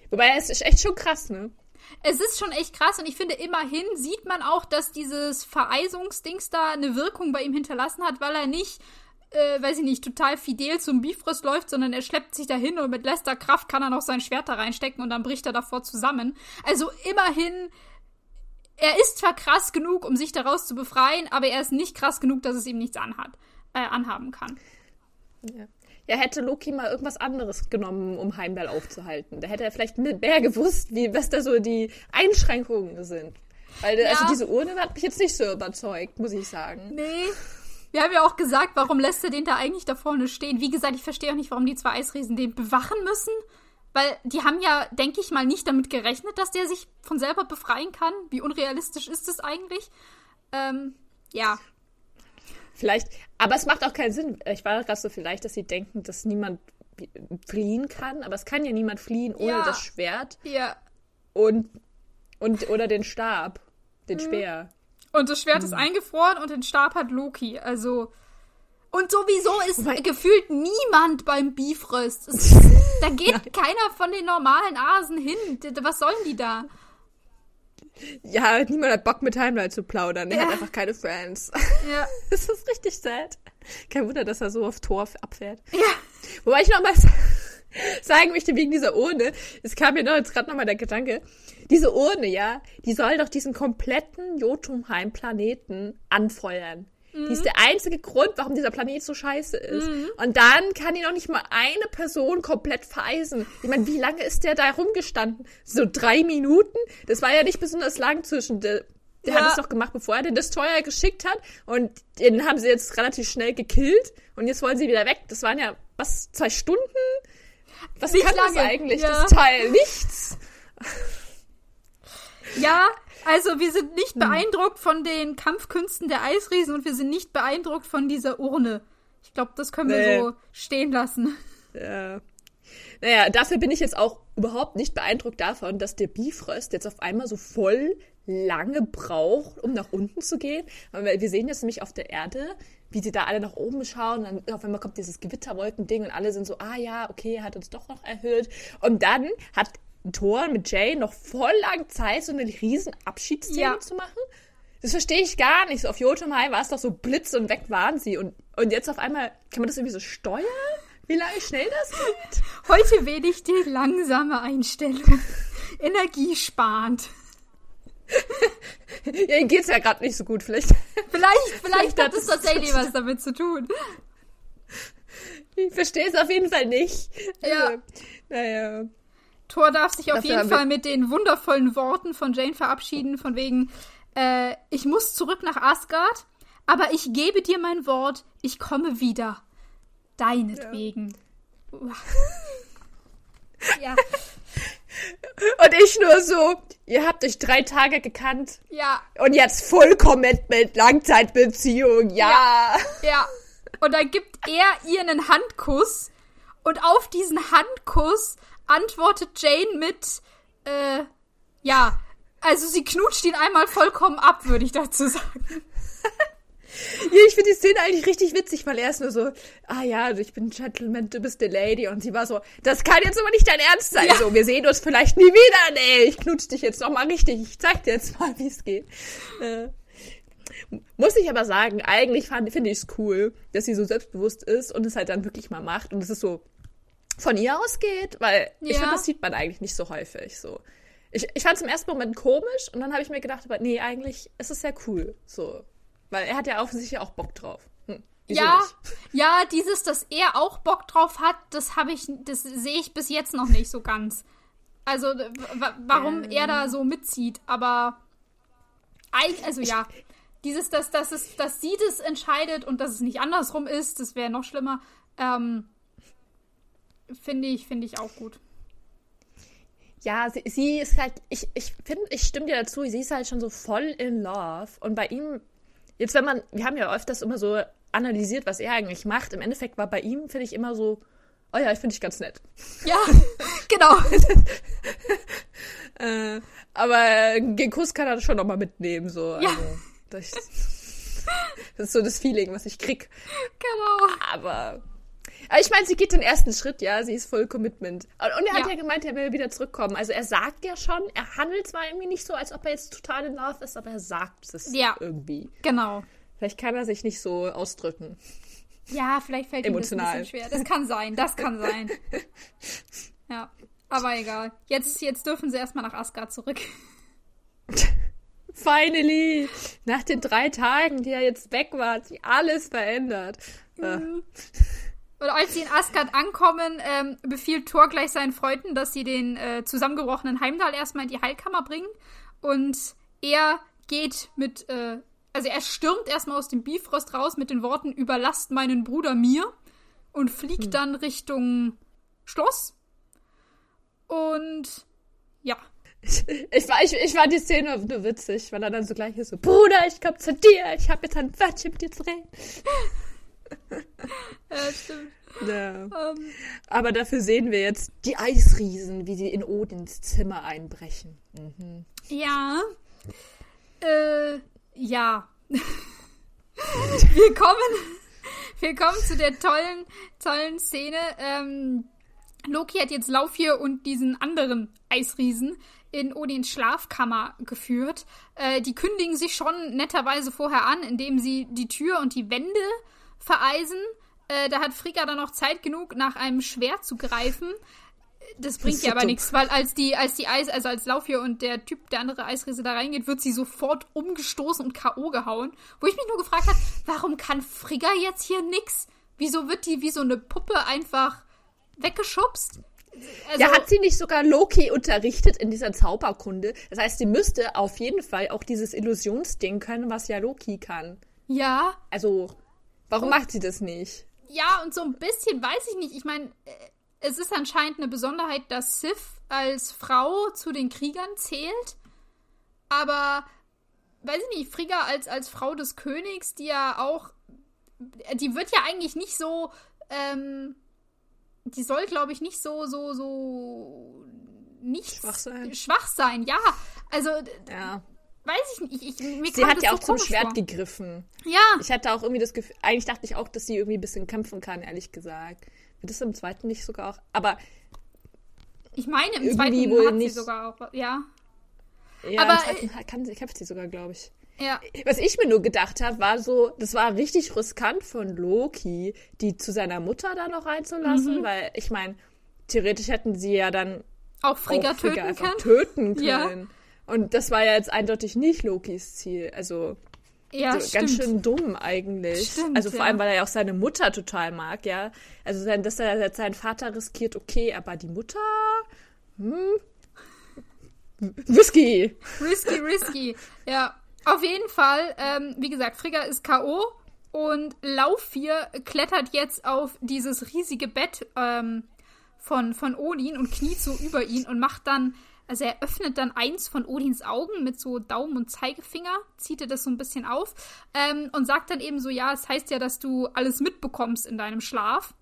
Wobei, es ist echt schon krass, ne? es ist schon echt krass und ich finde, immerhin sieht man auch, dass dieses Vereisungsdings da eine Wirkung bei ihm hinterlassen hat, weil er nicht, äh, weiß ich nicht, total fidel zum Bifrost läuft, sondern er schleppt sich dahin und mit letzter Kraft kann er noch sein Schwert da reinstecken und dann bricht er davor zusammen. Also immerhin, er ist zwar krass genug, um sich daraus zu befreien, aber er ist nicht krass genug, dass es ihm nichts anhat, äh, anhaben kann. Ja. Ja, hätte Loki mal irgendwas anderes genommen, um Heimdall aufzuhalten. Da hätte er vielleicht mehr gewusst, wie, was da so die Einschränkungen sind. Weil, ja. also diese Urne hat mich jetzt nicht so überzeugt, muss ich sagen. Nee. Wir haben ja auch gesagt, warum lässt er den da eigentlich da vorne stehen? Wie gesagt, ich verstehe auch nicht, warum die zwei Eisriesen den bewachen müssen. Weil die haben ja, denke ich mal, nicht damit gerechnet, dass der sich von selber befreien kann. Wie unrealistisch ist es eigentlich? Ähm, ja. Vielleicht, aber es macht auch keinen Sinn. Ich war gerade so vielleicht, dass sie denken, dass niemand fliehen kann, aber es kann ja niemand fliehen ohne ja. das Schwert. Ja. Und, und oder den Stab, den mhm. Speer. Und das Schwert mhm. ist eingefroren und den Stab hat Loki. Also und sowieso (laughs) ist Weil gefühlt niemand beim Bifröst. (laughs) da geht keiner von den normalen Asen hin. Was sollen die da? Ja, niemand hat Bock mit Heimdall zu plaudern. Er ja. hat einfach keine Friends. Ja. (laughs) das ist richtig sad. Kein Wunder, dass er so auf Tor abfährt. Ja. Wobei ich noch mal sagen möchte wegen dieser Urne. Es kam mir noch jetzt gerade noch mal der Gedanke. Diese Urne, ja, die soll doch diesen kompletten Jotunheim-Planeten anfeuern. Mhm. Die ist der einzige Grund, warum dieser Planet so scheiße ist. Mhm. Und dann kann ihn noch nicht mal eine Person komplett vereisen. Ich meine, wie lange ist der da rumgestanden? So drei Minuten? Das war ja nicht besonders lang zwischen der der ja. hat es doch gemacht, bevor er den Destroyer geschickt hat. Und den haben sie jetzt relativ schnell gekillt. Und jetzt wollen sie wieder weg. Das waren ja, was, zwei Stunden? Was Nicht kann lange. das eigentlich, ja. das Teil? Nichts. Ja, also wir sind nicht hm. beeindruckt von den Kampfkünsten der Eisriesen und wir sind nicht beeindruckt von dieser Urne. Ich glaube, das können nee. wir so stehen lassen. (laughs) Ja. Naja, dafür bin ich jetzt auch überhaupt nicht beeindruckt davon, dass der Bifrost jetzt auf einmal so voll lange braucht, um nach unten zu gehen. Weil wir sehen jetzt nämlich auf der Erde, wie sie da alle nach oben schauen. Dann auf einmal kommt dieses Gewitterwolkending und alle sind so, ah ja, okay, er hat uns doch noch erhöht. Und dann hat Thor mit Jay noch voll lang Zeit, so eine riesen Abschiedsszene ja. zu machen. Das verstehe ich gar nicht. So auf Jotunheim war es doch so Blitz und weg waren sie. Und, und jetzt auf einmal, kann man das irgendwie so steuern? Wie lange schnell das geht? (laughs) Heute wähle ich die langsame Einstellung. (laughs) Energiesparend. (laughs) ja, ihm geht's ja gerade nicht so gut, vielleicht. Vielleicht, vielleicht hat es tatsächlich was damit zu tun. Ich verstehe es auf jeden Fall nicht. Ja. Also, naja. Thor darf sich auf jeden Fall mit den wundervollen Worten von Jane verabschieden, von wegen, äh, ich muss zurück nach Asgard, aber ich gebe dir mein Wort, ich komme wieder. Deinetwegen. Ja. ja. Und ich nur so, ihr habt euch drei Tage gekannt. Ja. Und jetzt Full Commitment, Langzeitbeziehung, ja. Ja. ja. Und dann gibt er ihr einen Handkuss. Und auf diesen Handkuss antwortet Jane mit, äh, ja, also sie knutscht ihn einmal vollkommen ab, würde ich dazu sagen. Ja, ich finde die Szene eigentlich richtig witzig, weil er ist nur so, ah ja, ich bin Gentleman, du bist die Lady. Und sie war so, das kann jetzt aber nicht dein Ernst sein. Ja. So, wir sehen uns vielleicht nie wieder. Nee, ich knutsch dich jetzt noch mal richtig. Ich zeig dir jetzt mal, wie es geht. Äh, muss ich aber sagen, eigentlich finde ich es cool, dass sie so selbstbewusst ist und es halt dann wirklich mal macht und es ist so von ihr ausgeht, weil ja. ich finde, das sieht man eigentlich nicht so häufig. So. Ich, ich fand es im ersten Moment komisch und dann habe ich mir gedacht, aber nee, eigentlich ist es sehr cool. So. Weil er hat ja offensichtlich auch Bock drauf. Hm, ja, (laughs) ja, dieses, dass er auch Bock drauf hat, das habe ich, das sehe ich bis jetzt noch nicht so ganz. Also, warum ähm. er da so mitzieht, aber also ja, dieses, dass, dass, es, dass sie das entscheidet und dass es nicht andersrum ist, das wäre noch schlimmer. Ähm, finde ich, finde ich auch gut. Ja, sie, sie, ist halt, ich, ich finde, ich stimme dir dazu, sie ist halt schon so voll in love. Und bei ihm Jetzt, wenn man, wir haben ja öfters immer so analysiert, was er eigentlich macht. Im Endeffekt war bei ihm, finde ich, immer so, oh ja, ich finde ich ganz nett. Ja, (laughs) genau. äh, aber den Kuss kann er schon nochmal mitnehmen, so. Ja. Also, das, das, ist so das Feeling, was ich krieg. Genau. Aber aber ich meine, sie geht den ersten Schritt, ja. Sie ist voll Commitment. Und er hat ja. ja gemeint, er will wieder zurückkommen. Also er sagt ja schon, er handelt zwar irgendwie nicht so, als ob er jetzt total in Love ist, aber er sagt es ja. irgendwie. Genau. Vielleicht kann er sich nicht so ausdrücken. Ja, vielleicht fällt ihm das ein bisschen schwer. Das kann sein, das kann sein. (laughs) Ja, aber egal. Jetzt, jetzt dürfen sie erstmal nach Asgard zurück. (laughs) Finally! Nach den drei Tagen, die er jetzt weg war, hat sich alles verändert. Mhm. Und als sie in Asgard ankommen, ähm, befiehlt Thor gleich seinen Freunden, dass sie den äh, zusammengebrochenen Heimdall erstmal in die Heilkammer bringen. Und er geht mit, äh, also er stürmt erstmal aus dem Bifrost raus mit den Worten, überlasst meinen Bruder mir und fliegt hm. dann Richtung Schloss. Und ja. Ich, ich, war, ich, ich war die Szene nur witzig, weil er dann so gleich ist so, Bruder, ich komm zu dir, ich habe jetzt ein Wörtchen mit dir zu reden. Ja, stimmt. Ja. Um. Ähm. Aber dafür sehen wir jetzt die Eisriesen, wie sie in Odins Zimmer einbrechen. Mhm. Ja. Äh, ja. (laughs) wir kommen, wir kommen zu der tollen, tollen Szene. Ähm, Loki hat jetzt Laufhier und diesen anderen Eisriesen in Odins Schlafkammer geführt. Äh, die kündigen sich schon netterweise vorher an, indem sie die Tür und die Wände vereisen. Äh, da hat Frigga dann noch Zeit genug, nach einem Schwert zu greifen. Das bringt ja aber nichts, weil als die, als die Eis, also als Laufhier und der Typ, der andere Eisriese da reingeht, wird sie sofort umgestoßen und K.O. gehauen. Wo ich mich nur gefragt habe, warum kann Frigga jetzt hier nix? Wieso wird die wie so eine Puppe einfach weggeschubst? Also, ja, hat sie nicht sogar Loki unterrichtet in dieser Zauberkunde? Das heißt, sie müsste auf jeden Fall auch dieses Illusionsding können, was ja Loki kann. Ja. Also, Warum macht sie das nicht? Ja, und so ein bisschen weiß ich nicht. Ich meine, äh, es ist anscheinend eine Besonderheit, dass Sif als Frau zu den Kriegern zählt. Aber, weiß ich nicht, Frigga als, als Frau des Königs, die ja auch. Die wird ja eigentlich nicht so. Ähm, die soll, glaube ich, nicht so, so, so. Nicht schwach sein. Schwach sein, ja. Also, ja weiß ich nicht. Ich, mir sie hat ja auch zum Schwert vor. gegriffen. Ja. Ich hatte auch irgendwie das Gefühl, eigentlich dachte ich auch, dass sie irgendwie ein bisschen kämpfen kann, ehrlich gesagt. Wird das im zweiten nicht sogar auch, aber. Ich meine, im zweiten wohl hat nicht, sie sogar auch, ja. Ja, aber, im zweiten kann, kämpft sie sogar, glaube ich. Ja. Was ich mir nur gedacht habe, war so, das war richtig riskant von Loki, die zu seiner Mutter da noch reinzulassen, mhm. weil ich meine, theoretisch hätten sie ja dann auch Frigga, auch Frigga töten, können. töten können. Ja. Und das war ja jetzt eindeutig nicht Lokis Ziel. Also ja, so, ganz schön dumm eigentlich. Stimmt, also vor ja. allem, weil er ja auch seine Mutter total mag, ja. Also dass er jetzt seinen Vater riskiert, okay, aber die Mutter, hm, Whisky. Risky, risky. Ja, auf jeden Fall. Ähm, wie gesagt, Frigga ist K.O. und Laufvier klettert jetzt auf dieses riesige Bett ähm, von, von Odin und kniet so über ihn und macht dann also er öffnet dann eins von Odins Augen mit so Daumen und Zeigefinger, zieht er das so ein bisschen auf ähm, und sagt dann eben so, ja, es heißt ja, dass du alles mitbekommst in deinem Schlaf.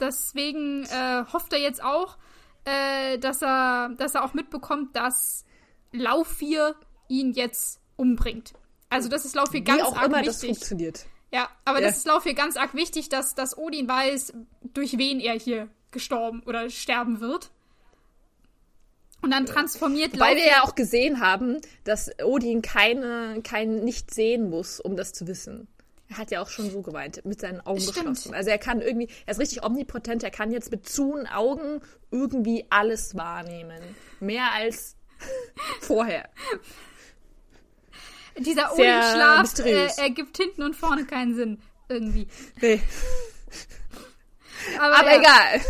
Deswegen äh, hofft er jetzt auch, äh, dass er, dass er auch mitbekommt, dass Laufir ihn jetzt umbringt. Also das ist Laufir ganz Wie auch arg immer wichtig. das funktioniert. Ja, aber Ja. das ist Laufir ganz arg wichtig, dass, dass Odin weiß, durch wen er hier gestorben oder sterben wird. Und dann transformiert Weil wir ja auch gesehen haben, dass Odin keine, kein nicht sehen muss, um das zu wissen. Er hat ja auch schon so geweint, mit seinen Augen Stimmt. geschlossen. Also er kann irgendwie, er ist richtig omnipotent, er kann jetzt mit zuen Augen irgendwie alles wahrnehmen. Mehr als (laughs) vorher. Dieser Odin-Schlaf äh, ergibt hinten und vorne keinen Sinn. Irgendwie. Nee. Aber, Aber ja. egal.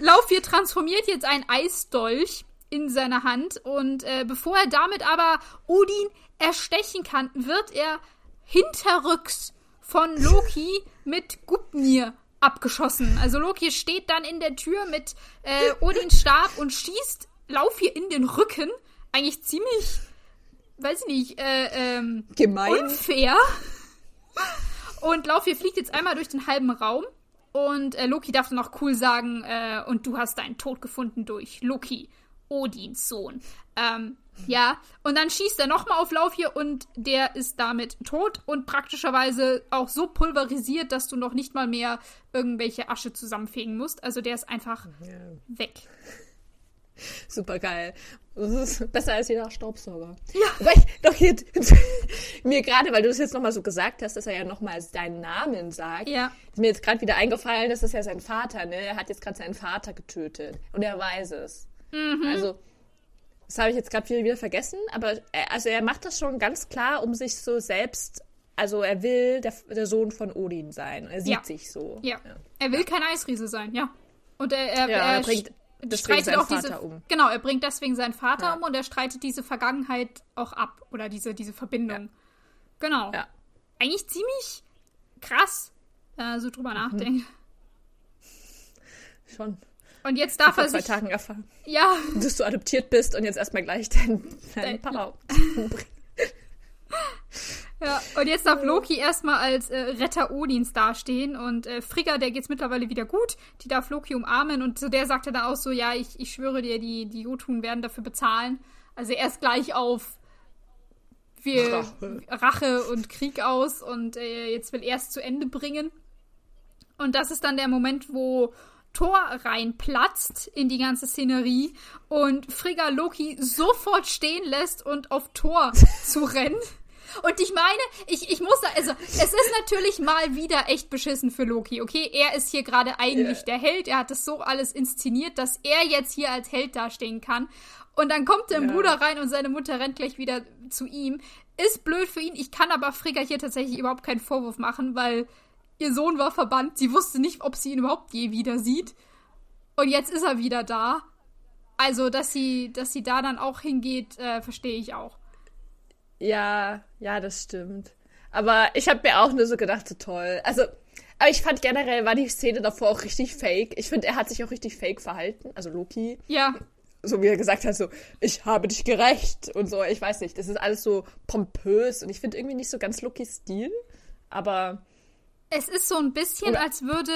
Laufir transformiert jetzt einen Eisdolch in seine Hand und äh, bevor er damit aber Odin erstechen kann, wird er hinterrücks von Loki mit Gupnir abgeschossen. Also Loki steht dann in der Tür mit äh, Odins Stab und schießt Laufir in den Rücken. Eigentlich ziemlich, weiß ich nicht, äh, ähm, Gemein. unfair. Und Laufir fliegt jetzt einmal durch den halben Raum. Und äh, Loki darf dann auch cool sagen, äh, und du hast deinen Tod gefunden durch Loki, Odins Sohn. Ähm, ja, und dann schießt er nochmal auf Laufir und der ist damit tot und praktischerweise auch so pulverisiert, dass du noch nicht mal mehr irgendwelche Asche zusammenfegen musst. Also der ist einfach weg. (laughs) Super geil. Das ist besser als jeder Staubsauger. Ja. Weil ich doch hier (laughs) mir gerade, weil du das jetzt nochmal so gesagt hast, dass er ja nochmal deinen Namen sagt, Ja. ist mir jetzt gerade wieder eingefallen, das ist ja sein Vater, ne? Er hat jetzt gerade seinen Vater getötet. Und er weiß es. Mhm. Also, das habe ich jetzt gerade wieder, wieder vergessen, aber er, also er macht das schon ganz klar, um sich so selbst, also er will der, der Sohn von Odin sein. Er sieht Ja. sich so. Ja. Er will kein Eisriese sein, ja. Und er, er, Ja, er, er bringt deswegen streitet seinen auch diese. Vater um. Genau, er bringt deswegen seinen Vater Ja. um und er streitet diese Vergangenheit auch ab. Oder diese, diese Verbindung. Genau. Ja. Eigentlich ziemlich krass, äh, so Mhm. drüber nachdenken. Schon. Und jetzt darf Vor er zwei sich. Tagen erfahren. Ja, dass du adoptiert bist und jetzt erstmal gleich deinen dein Dein- Papa (laughs) ja. Und jetzt darf Loki erstmal als äh, Retter Odins dastehen. Und äh, Frigga, der geht's mittlerweile wieder gut. Die darf Loki umarmen. Und zu der sagt er dann auch so: Ja, ich, ich schwöre dir, die, die Jotun werden dafür bezahlen. Also erst gleich auf wir Rache. Rache und Krieg aus und äh, jetzt will er es zu Ende bringen. Und das ist dann der Moment, wo Thor reinplatzt in die ganze Szenerie und Frigga Loki sofort stehen lässt und auf Thor (laughs) zu rennen. Und ich meine, ich, ich muss da, also, es ist natürlich mal wieder echt beschissen für Loki, okay? Er ist hier gerade eigentlich Ja. der Held, er hat das so alles inszeniert, dass er jetzt hier als Held dastehen kann. Und dann kommt der Ja. Bruder rein und seine Mutter rennt gleich wieder zu ihm. Ist blöd für ihn. Ich kann aber Frigga hier tatsächlich überhaupt keinen Vorwurf machen, weil ihr Sohn war verbannt. Sie wusste nicht, ob sie ihn überhaupt je wieder sieht. Und jetzt ist er wieder da. Also, dass sie, dass sie da dann auch hingeht, äh, verstehe ich auch. Ja, ja, das stimmt. Aber ich habe mir auch nur so gedacht, so toll. Also, aber ich fand generell war die Szene davor auch richtig fake. Ich finde, er hat sich auch richtig fake verhalten. Also Loki. Ja, So wie er gesagt hat, so, ich habe dich gerecht und so. Ich weiß nicht, das ist alles so pompös und ich finde irgendwie nicht so ganz Lokis Stil. Aber es ist so ein bisschen, Oder- als würde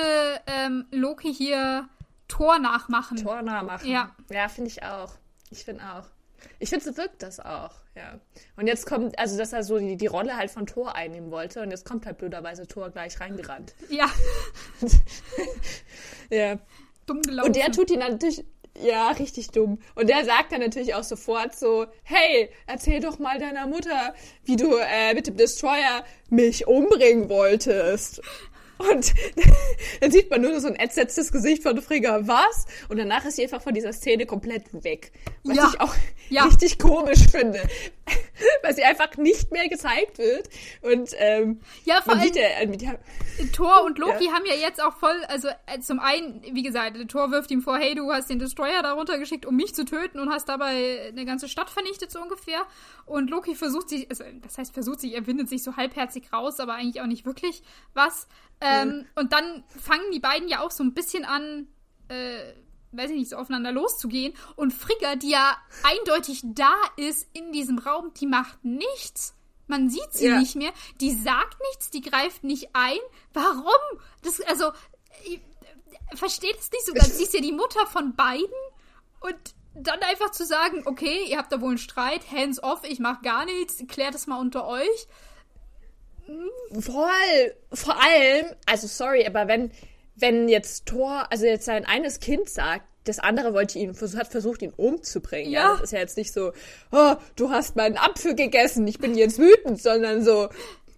ähm, Loki hier Thor nachmachen. Tor machen. Ja. Ja, finde ich auch. Ich finde auch. Ich finde, so wirkt das auch, ja. Und jetzt kommt, also dass er so die, die Rolle halt von Thor einnehmen wollte und jetzt kommt halt blöderweise Thor gleich reingerannt. Ja, (laughs) Ja. dumm gelaufen. Und der tut ihn natürlich, ja, richtig dumm. Und der sagt dann natürlich auch sofort so, hey, erzähl doch mal deiner Mutter, wie du äh, mit dem Destroyer mich umbringen wolltest. Und (laughs) dann sieht man nur so ein entsetztes Gesicht von Frigga, was? Und danach ist sie einfach von dieser Szene komplett weg. Was Ja. ich auch Ja. richtig komisch finde. (laughs) Weil sie einfach nicht mehr gezeigt wird. Und ähm, Ja, vor allem ja, äh, Thor und Loki haben ja jetzt auch voll, also äh, zum einen, wie gesagt, Thor wirft ihm vor, hey, du hast den Destroyer darunter geschickt, um mich zu töten und hast dabei eine ganze Stadt vernichtet, so ungefähr. Und Loki versucht sich, also das heißt versucht sich, er windet sich so halbherzig raus, aber eigentlich auch nicht wirklich was. Ähm, Und dann fangen die beiden ja auch so ein bisschen an, äh, weiß ich nicht, so aufeinander loszugehen. Und Frigga, die ja eindeutig da ist in diesem Raum, die macht nichts. Man sieht sie ja. nicht mehr. Die sagt nichts, die greift nicht ein. Warum? Das, also, ich, versteht es nicht so ganz. Sie ist ja die Mutter von beiden. Und dann einfach zu sagen, okay, ihr habt da wohl einen Streit, hands off, ich mach gar nichts, klärt es mal unter euch. Voll, vor allem, also sorry, aber wenn, wenn jetzt Thor, also jetzt sein eines Kind sagt, das andere wollte ihn, hat versucht, ihn umzubringen. Ja. ja. Das ist ja jetzt nicht so, oh, du hast meinen Apfel gegessen, ich bin jetzt wütend, sondern so,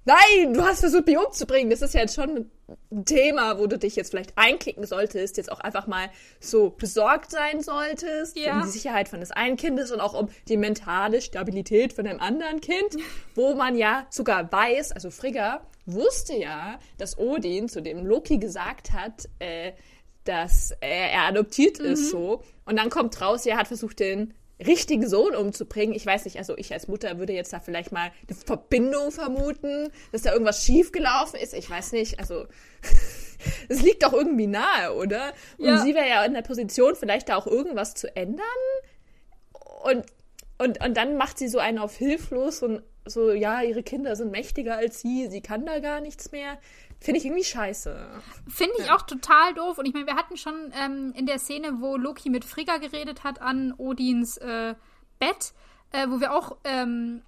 nein, du hast versucht, mich umzubringen. Das ist ja jetzt schon ein Thema, wo du dich jetzt vielleicht einklicken solltest, jetzt auch einfach mal so besorgt sein solltest ja. um die Sicherheit von des einen Kindes und auch um die mentale Stabilität von dem anderen Kind, wo man ja sogar weiß, also Frigga wusste ja, dass Odin zu dem Loki gesagt hat, äh, dass er, er adoptiert mhm. ist so. Und dann kommt raus, er hat versucht, den richtigen Sohn umzubringen. Ich weiß nicht, also ich als Mutter würde jetzt da vielleicht mal eine Verbindung vermuten, dass da irgendwas schiefgelaufen ist. Ich weiß nicht, also (laughs) es liegt doch irgendwie nahe, oder? Und ja. sie wäre ja in der Position, vielleicht da auch irgendwas zu ändern. Und, und, und dann macht sie so einen auf hilflos und so, ja, ihre Kinder sind mächtiger als sie, sie kann da gar nichts mehr. Finde ich irgendwie scheiße. Finde ich ja. auch total doof. Und ich meine, wir hatten schon ähm, in der Szene, wo Loki mit Frigga geredet hat an Odins äh, Bett, äh, wo wir auch ähm,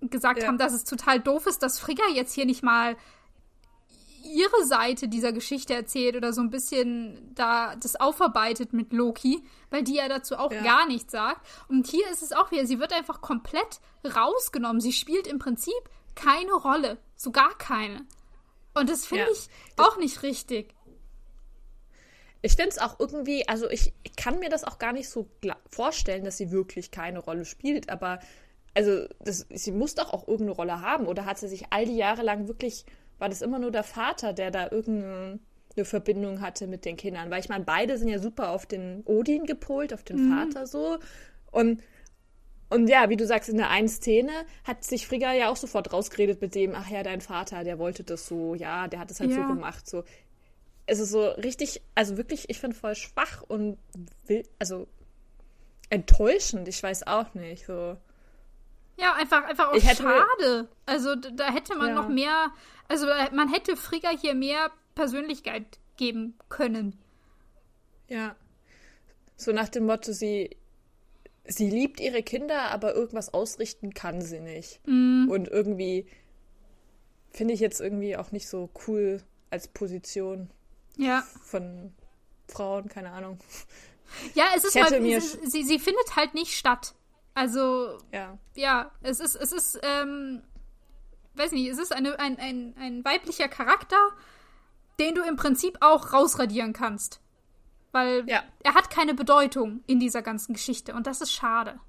gesagt ja. haben, dass es total doof ist, dass Frigga jetzt hier nicht mal ihre Seite dieser Geschichte erzählt oder so ein bisschen da das aufarbeitet mit Loki, weil die ja dazu auch ja. gar nichts sagt. Und hier ist es auch wieder, sie wird einfach komplett rausgenommen. Sie spielt im Prinzip keine Rolle, so gar keine. Und das finde ja. ich auch nicht richtig. Ich finde es auch irgendwie, also ich, ich, kann mir das auch gar nicht so vorstellen, dass sie wirklich keine Rolle spielt, aber also das, sie muss doch auch irgendeine Rolle haben oder hat sie sich all die Jahre lang wirklich, war das immer nur der Vater, der da irgendeine Verbindung hatte mit den Kindern? Weil ich meine, beide sind ja super auf den Odin gepolt, auf den mhm. Vater so und und ja, wie du sagst, in der einen Szene hat sich Frigga ja auch sofort rausgeredet mit dem, ach ja, dein Vater, der wollte das so, ja, der hat es halt ja. so gemacht, so. Es ist so richtig, also wirklich, ich finde voll schwach und will, also enttäuschend, ich weiß auch nicht, so. Ja, einfach, einfach auch hätte, schade. Also da hätte man ja. noch mehr, also man hätte Frigga hier mehr Persönlichkeit geben können. Ja. So nach dem Motto, sie, sie liebt ihre Kinder, aber irgendwas ausrichten kann sie nicht. Mm. Und irgendwie finde ich jetzt irgendwie auch nicht so cool als Position ja. von Frauen, keine Ahnung. Ja, es ist halt, sie, sie findet halt nicht statt. Also, ja, ja es ist, es ist, ähm, weiß nicht, es ist eine, ein, ein, ein weiblicher Charakter, den du im Prinzip auch rausradieren kannst. Weil ja. er hat keine Bedeutung in dieser ganzen Geschichte und das ist schade.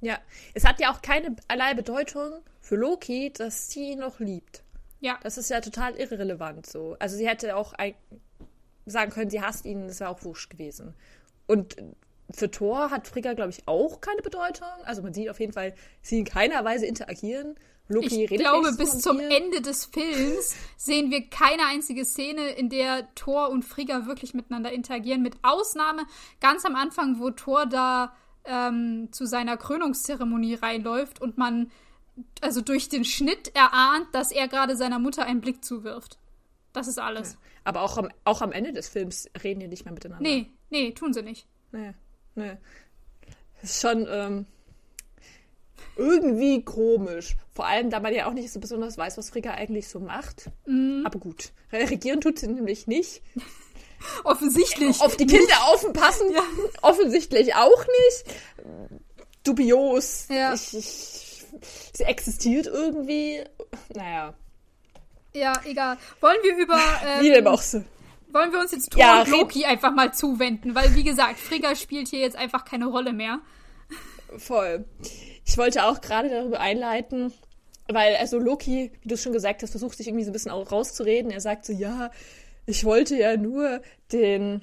Ja, es hat ja auch keine allein Bedeutung für Loki, dass sie ihn noch liebt. Ja. Das ist ja total irrelevant so. Also sie hätte auch sagen können, sie hasst ihn, das wäre auch wurscht gewesen. Und für Thor hat Frigga, glaube ich, auch keine Bedeutung. Also man sieht auf jeden Fall sie in keiner Weise interagieren. Loki ich glaube, bis zum Ende des Films (laughs) sehen wir keine einzige Szene, in der Thor und Frigga wirklich miteinander interagieren. Mit Ausnahme ganz am Anfang, wo Thor da ähm, zu seiner Krönungszeremonie reinläuft und man also durch den Schnitt erahnt, dass er gerade seiner Mutter einen Blick zuwirft. Das ist alles. Ja. Aber auch am, auch am Ende des Films reden die nicht mehr miteinander. Nee, nee, tun sie nicht. Nee, nee. Das ist schon, ähm, irgendwie komisch. Vor allem, da man ja auch nicht so besonders weiß, was Frigga eigentlich so macht. Mm. Aber gut, regieren tut sie nämlich nicht. Offensichtlich. Auf die Kinder aufpassen, ja. offensichtlich auch nicht. Dubios. Ja. Ich, ich, sie existiert irgendwie. Naja. Ja, egal. Wollen wir über. Ähm, Wie dem auch so. Wollen wir uns jetzt Thor ja, und Loki einfach mal zuwenden? Weil, wie gesagt, Frigga spielt hier jetzt einfach keine Rolle mehr. Voll. Ich wollte auch gerade darüber einleiten, weil also Loki, wie du schon gesagt hast, versucht sich irgendwie so ein bisschen auch rauszureden. Er sagt so, ja, ich wollte ja nur den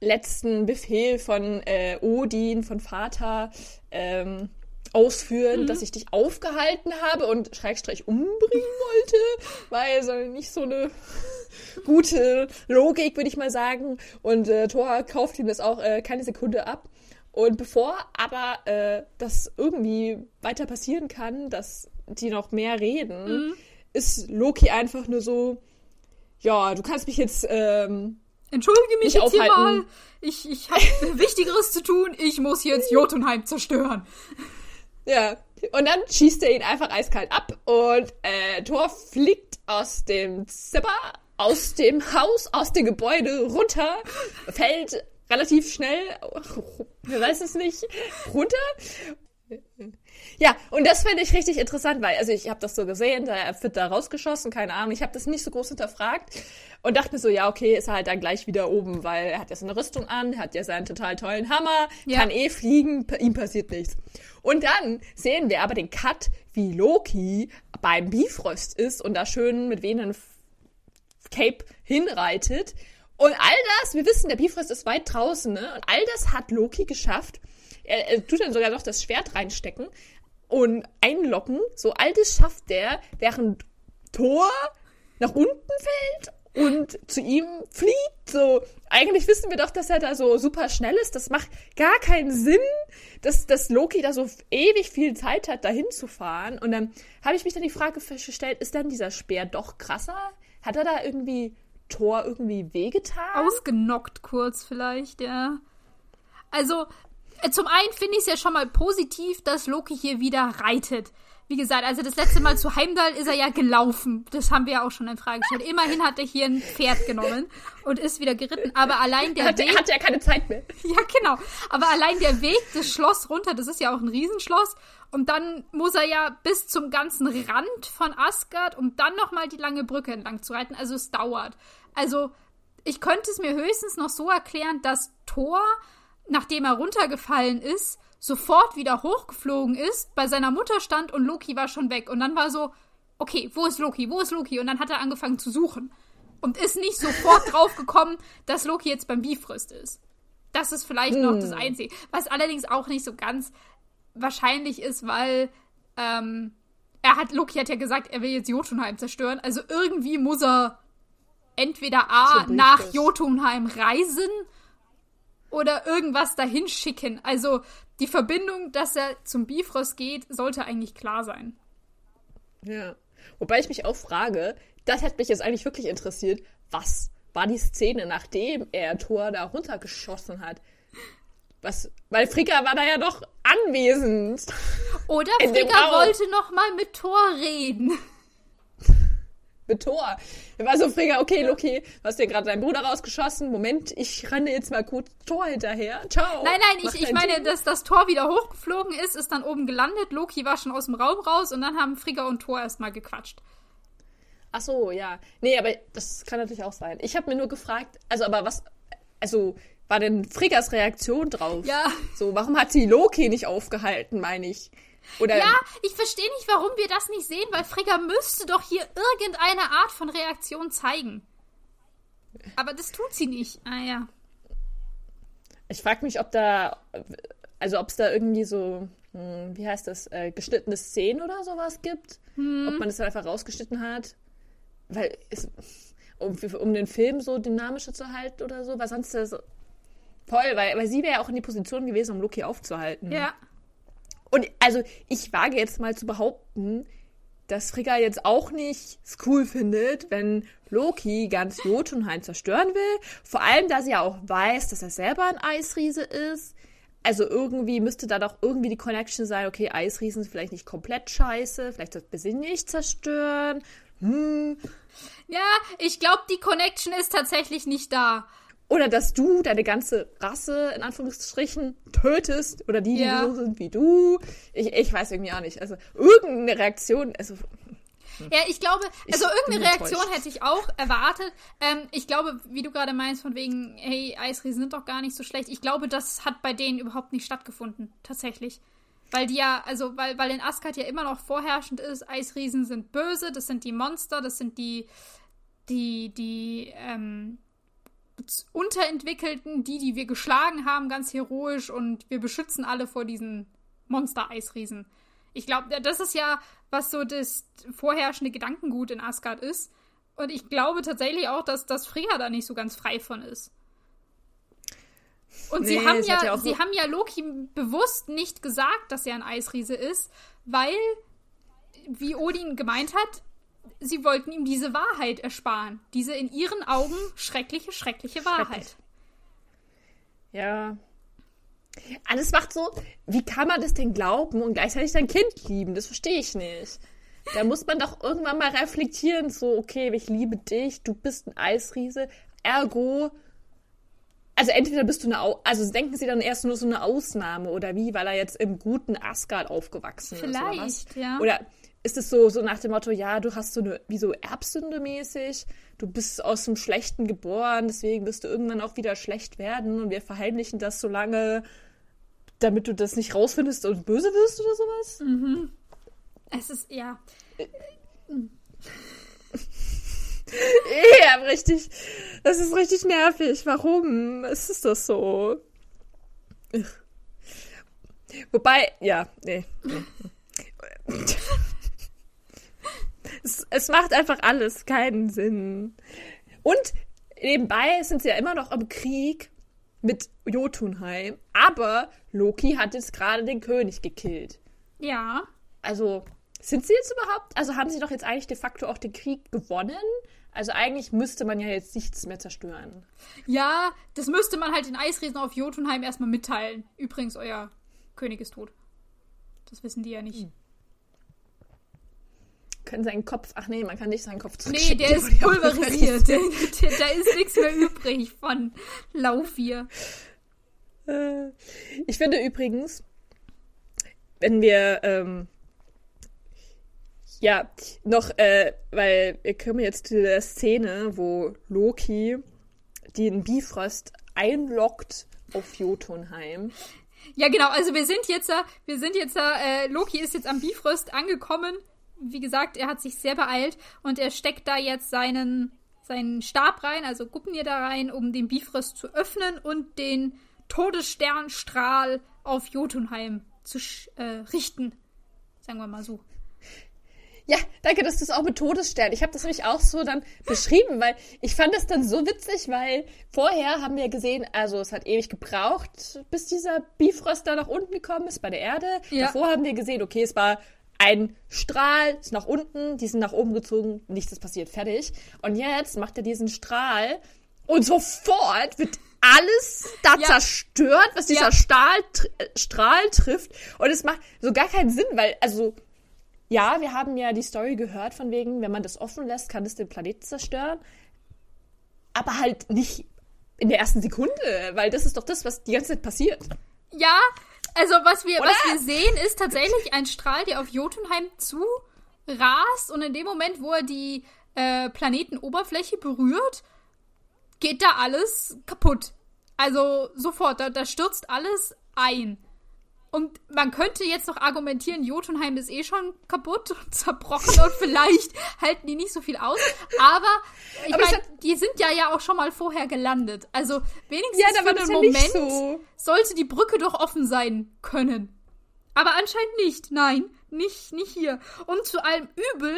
letzten Befehl von äh, Odin, von Vater, ähm, ausführen, mhm. dass ich dich aufgehalten habe und Schrägstrich umbringen wollte, weil so nicht so eine (laughs) gute Logik, würde ich mal sagen. Und äh, Thor kauft ihm das auch äh, keine Sekunde ab. Und bevor aber äh, das irgendwie weiter passieren kann, dass die noch mehr reden, mhm. ist Loki einfach nur so, ja, du kannst mich jetzt ähm, Entschuldige mich jetzt aufhalten. hier mal. Ich, ich habe (laughs) Wichtigeres zu tun. Ich muss jetzt Jotunheim zerstören. Ja. Und dann schießt er ihn einfach eiskalt ab und äh, Thor fliegt aus dem Zimmer, aus dem Haus, aus dem Gebäude runter, fällt relativ schnell, (laughs) wer weiß es nicht, runter ja, und das finde ich richtig interessant, weil, also ich habe das so gesehen, da wird da rausgeschossen, keine Ahnung, ich habe das nicht so groß hinterfragt und dachte mir so, ja, okay, ist er halt dann gleich wieder oben, weil er hat ja so eine Rüstung an, hat ja seinen total tollen Hammer, ja. kann eh fliegen, ihm passiert nichts. Und dann sehen wir aber den Cut, wie Loki beim Bifrost ist und da schön mit wehenden Cape hinreitet. Und all das, wir wissen, der Bifrost ist weit draußen, ne? Und all das hat Loki geschafft. Er, er tut dann sogar noch das Schwert reinstecken und einlocken. So altes schafft der, während Thor nach unten fällt und zu ihm fliegt. So, eigentlich wissen wir doch, dass er da so super schnell ist. Das macht gar keinen Sinn, dass, dass Loki da so ewig viel Zeit hat, dahin zu fahren. Und dann habe ich mich dann die Frage gestellt, ist dann dieser Speer doch krasser? Hat er da irgendwie Thor irgendwie wehgetan? Ausgenockt kurz vielleicht, ja. Also, äh, zum einen finde ich es ja schon mal positiv, dass Loki hier wieder reitet. Wie gesagt, also das letzte Mal zu Heimdall ist er ja gelaufen. Das haben wir ja auch schon in Frage gestellt. Immerhin hat er hier ein Pferd genommen und ist wieder geritten. Aber allein der hat, Weg. Er hat ja keine Zeit mehr. (laughs) Ja, genau. Aber allein der Weg des Schloss runter, das ist ja auch ein Riesenschloss. Und dann muss er ja bis zum ganzen Rand von Asgard, um dann nochmal die lange Brücke entlang zu reiten. Also es dauert. Also ich könnte es mir höchstens noch so erklären, dass Thor nachdem er runtergefallen ist, sofort wieder hochgeflogen ist, bei seiner Mutter stand und Loki war schon weg. Und dann war so, okay, wo ist Loki? Wo ist Loki? Und dann hat er angefangen zu suchen. Und ist nicht sofort (laughs) draufgekommen, dass Loki jetzt beim Bifrost ist. Das ist vielleicht hm. noch das hm. Einzige. Was allerdings auch nicht so ganz wahrscheinlich ist, weil ähm, er hat, Loki hat ja gesagt, er will jetzt Jotunheim zerstören. Also irgendwie muss er entweder A nach Jotunheim reisen oder irgendwas dahin schicken. Also die Verbindung, dass er zum Bifrost geht, sollte eigentlich klar sein. Ja. Wobei ich mich auch frage, das hätte mich jetzt eigentlich wirklich interessiert, was war die Szene, nachdem er Thor da runtergeschossen hat? Was, weil Fricka war da ja doch anwesend. Oder Fricka wollte noch mal mit Thor reden mit (laughs) Tor. Er war so Frigga, okay, Loki, du hast dir gerade deinen Bruder rausgeschossen. Moment, ich renne jetzt mal kurz Tor hinterher. Ciao. Nein, nein, ich, ich meine, dass das Tor wieder hochgeflogen ist, ist dann oben gelandet. Loki war schon aus dem Raum raus und dann haben Frigga und Tor erstmal gequatscht. Ach so, ja. Nee, aber das kann natürlich auch sein. Ich habe mir nur gefragt, also aber was, also war denn Friggas Reaktion drauf? Ja. So, warum hat sie Loki nicht aufgehalten, meine ich? Oder ja, ich verstehe nicht, warum wir das nicht sehen, weil Frigga müsste doch hier irgendeine Art von Reaktion zeigen. Aber das tut sie nicht. Ah ja. Ich frage mich, ob da, also ob es da irgendwie so, hm, wie heißt das, äh, geschnittene Szenen oder sowas gibt. Hm. Ob man das dann einfach rausgeschnitten hat. Weil, es, um, um den Film so dynamischer zu halten oder so, weil sonst ist das voll, weil, weil sie wäre ja auch in die Position gewesen, um Loki aufzuhalten. Ja. Und also ich wage jetzt mal zu behaupten, dass Frigga jetzt auch nicht cool findet, wenn Loki ganz Jotunheim zerstören will. Vor allem, da sie ja auch weiß, dass er selber ein Eisriese ist. Also irgendwie müsste da doch irgendwie die Connection sein, okay, Eisriesen sind vielleicht nicht komplett scheiße, vielleicht sollten wir sie nicht zerstören. Hm. Ja, ich glaube, die Connection ist tatsächlich nicht da. Oder dass du deine ganze Rasse in Anführungsstrichen tötest oder die, die ja. so sind wie du. Ich, ich weiß irgendwie auch nicht. Also irgendeine Reaktion, also. Hm. Ja, ich glaube, also ich irgendeine Reaktion enttäuscht. hätte ich auch erwartet. Ähm, ich glaube, wie du gerade meinst, von wegen, hey, Eisriesen sind doch gar nicht so schlecht. Ich glaube, das hat bei denen überhaupt nicht stattgefunden, tatsächlich. Weil die ja, also, weil, weil in Asgard ja immer noch vorherrschend ist, Eisriesen sind böse, das sind die Monster, das sind die, die, die, ähm, Unterentwickelten, die, die wir geschlagen haben, ganz heroisch und wir beschützen alle vor diesen Monster-Eisriesen. Ich glaube, das ist ja, was so das vorherrschende Gedankengut in Asgard ist. Und ich glaube tatsächlich auch, dass, dass Freyja da nicht so ganz frei von ist. Und nee, sie haben ja, ja sie haben ja Loki bewusst nicht gesagt, dass er ein Eisriese ist, weil, wie Odin gemeint hat, sie wollten ihm diese Wahrheit ersparen. Diese in ihren Augen schreckliche, schreckliche Wahrheit. Schrecklich. Ja. Alles macht so, wie kann man das denn glauben und gleichzeitig sein Kind lieben? Das verstehe ich nicht. Da muss man doch irgendwann mal reflektieren, so, okay, ich liebe dich, du bist ein Eisriese, ergo also entweder bist du eine, Au also denken sie dann erst nur so eine Ausnahme oder wie, weil er jetzt im guten Asgard aufgewachsen Vielleicht, ist oder ja. Oder ist es so, so nach dem Motto, ja, du hast so eine, wie so Erbsünde mäßig, du bist aus dem Schlechten geboren, deswegen wirst du irgendwann auch wieder schlecht werden und wir verheimlichen das so lange, damit du das nicht rausfindest und böse wirst oder sowas? Mhm. Es ist, ja. ja, richtig. Das ist richtig nervig. Warum ist es das so? Wobei, ja, nee. nee. (laughs) es, es macht einfach alles keinen Sinn. Und nebenbei sind sie ja immer noch im Krieg mit Jotunheim. Aber Loki hat jetzt gerade den König gekillt. Ja. Also, sind sie jetzt überhaupt? Also haben sie doch jetzt eigentlich de facto auch den Krieg gewonnen? Also eigentlich müsste man ja jetzt nichts mehr zerstören. Ja, das müsste man halt den Eisriesen auf Jotunheim erstmal mitteilen. Übrigens, euer König ist tot. Das wissen die ja nicht. Hm. Können seinen Kopf, ach nee, man kann nicht seinen Kopf zurückschicken. Nee, der ist pulverisiert. der, (laughs) der, da ist nichts mehr übrig von Laufir. Äh, ich finde übrigens, wenn wir ähm, ja, noch, äh, weil wir kommen jetzt zu der Szene, wo Loki den Bifrost einloggt auf Jotunheim. Ja, genau, also wir sind jetzt, wir sind jetzt, äh, Loki ist jetzt am Bifrost angekommen. Wie gesagt, er hat sich sehr beeilt und er steckt da jetzt seinen, seinen Stab rein, also Guppnir da rein, um den Bifrost zu öffnen und den Todessternstrahl auf Jotunheim zu äh, richten. Sagen wir mal so. Ja, danke, dass du es auch mit Todesstern. Ich habe das nämlich auch so dann beschrieben, weil ich fand es dann so witzig, weil vorher haben wir gesehen, also es hat ewig gebraucht, bis dieser Bifrost da nach unten gekommen ist bei der Erde. Ja. Davor haben wir gesehen, okay, es war ein Strahl, ist nach unten, die sind nach oben gezogen, nichts ist passiert, fertig. Und jetzt macht er diesen Strahl und sofort wird alles da ja. zerstört, was dieser ja. Stahl, Strahl trifft. Und es macht so gar keinen Sinn, weil, also ja, wir haben ja die Story gehört von wegen, wenn man das offen lässt, kann es den Planeten zerstören. Aber halt nicht in der ersten Sekunde, weil das ist doch das, was die ganze Zeit passiert. Ja, also was wir, was wir sehen, ist tatsächlich ein Strahl, der auf Jotunheim zu rast und in dem Moment, wo er die äh, Planetenoberfläche berührt, geht da alles kaputt. Also sofort, da, da stürzt alles ein. Und man könnte jetzt noch argumentieren, Jotunheim ist eh schon kaputt und (laughs) zerbrochen und vielleicht halten die nicht so viel aus. Aber ich meine, die sind ja ja auch schon mal vorher gelandet. Also wenigstens ja, für einen Moment so. sollte die Brücke doch offen sein können. Aber anscheinend nicht. Nein, nicht, nicht hier. Und zu allem Übel,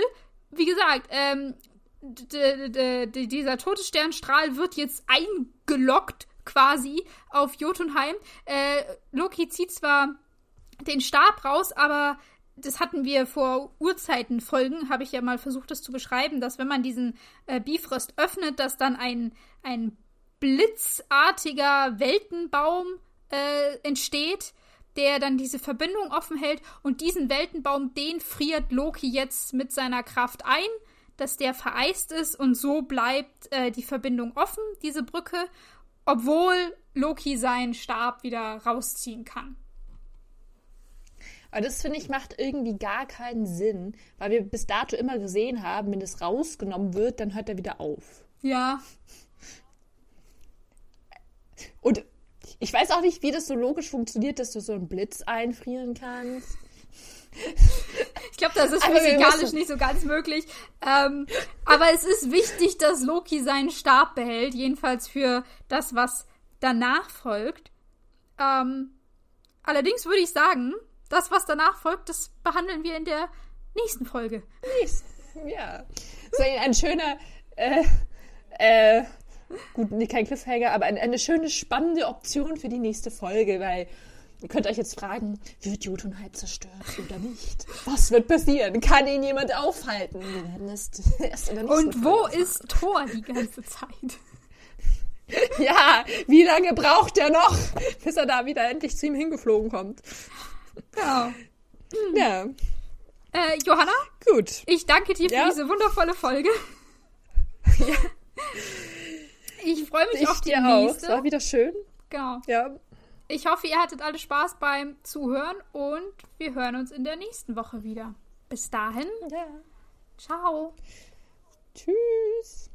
wie gesagt, ähm, dieser tote Sternstrahl wird jetzt eingeloggt quasi auf Jotunheim. Äh, Loki zieht zwar den Stab raus, aber das hatten wir vor Urzeiten Folgen, habe ich ja mal versucht, das zu beschreiben, dass wenn man diesen äh, Bifrost öffnet, dass dann ein, ein blitzartiger Weltenbaum äh, entsteht, der dann diese Verbindung offen hält und diesen Weltenbaum, den friert Loki jetzt mit seiner Kraft ein, dass der vereist ist und so bleibt äh, die Verbindung offen, diese Brücke, obwohl Loki seinen Stab wieder rausziehen kann. Aber das finde ich macht irgendwie gar keinen Sinn, weil wir bis dato immer gesehen haben, wenn das rausgenommen wird, dann hört er wieder auf. Ja. Und ich weiß auch nicht, wie das so logisch funktioniert, dass du so einen Blitz einfrieren kannst. Ich glaube, das ist physikalisch nicht so ganz möglich. Ähm, aber es ist wichtig, dass Loki seinen Stab behält, jedenfalls für das, was danach folgt. Ähm, allerdings würde ich sagen, das, was danach folgt, das behandeln wir in der nächsten Folge. Ja. So ein schöner, äh, äh, gut, nicht kein Cliffhanger, aber eine, eine schöne, spannende Option für die nächste Folge, weil ihr könnt euch jetzt fragen, wird Jotunheim zerstört oder nicht? Was wird passieren? Kann ihn jemand aufhalten? Wir werden es (laughs) erst in der nächsten Und wo Folge ist Thor die ganze Zeit? (laughs) Ja, wie lange braucht er noch, bis er da wieder endlich zu ihm hingeflogen kommt? Ja. Ja, Äh, Johanna, gut. ich danke dir für Ja. diese wundervolle Folge. (laughs) Ich freue mich Ich auf die dir auch. Es nächste. war wieder schön. Genau. Ja. Ich hoffe, ihr hattet alle Spaß beim Zuhören und wir hören uns in der nächsten Woche wieder. Bis dahin, ja. ciao. Tschüss.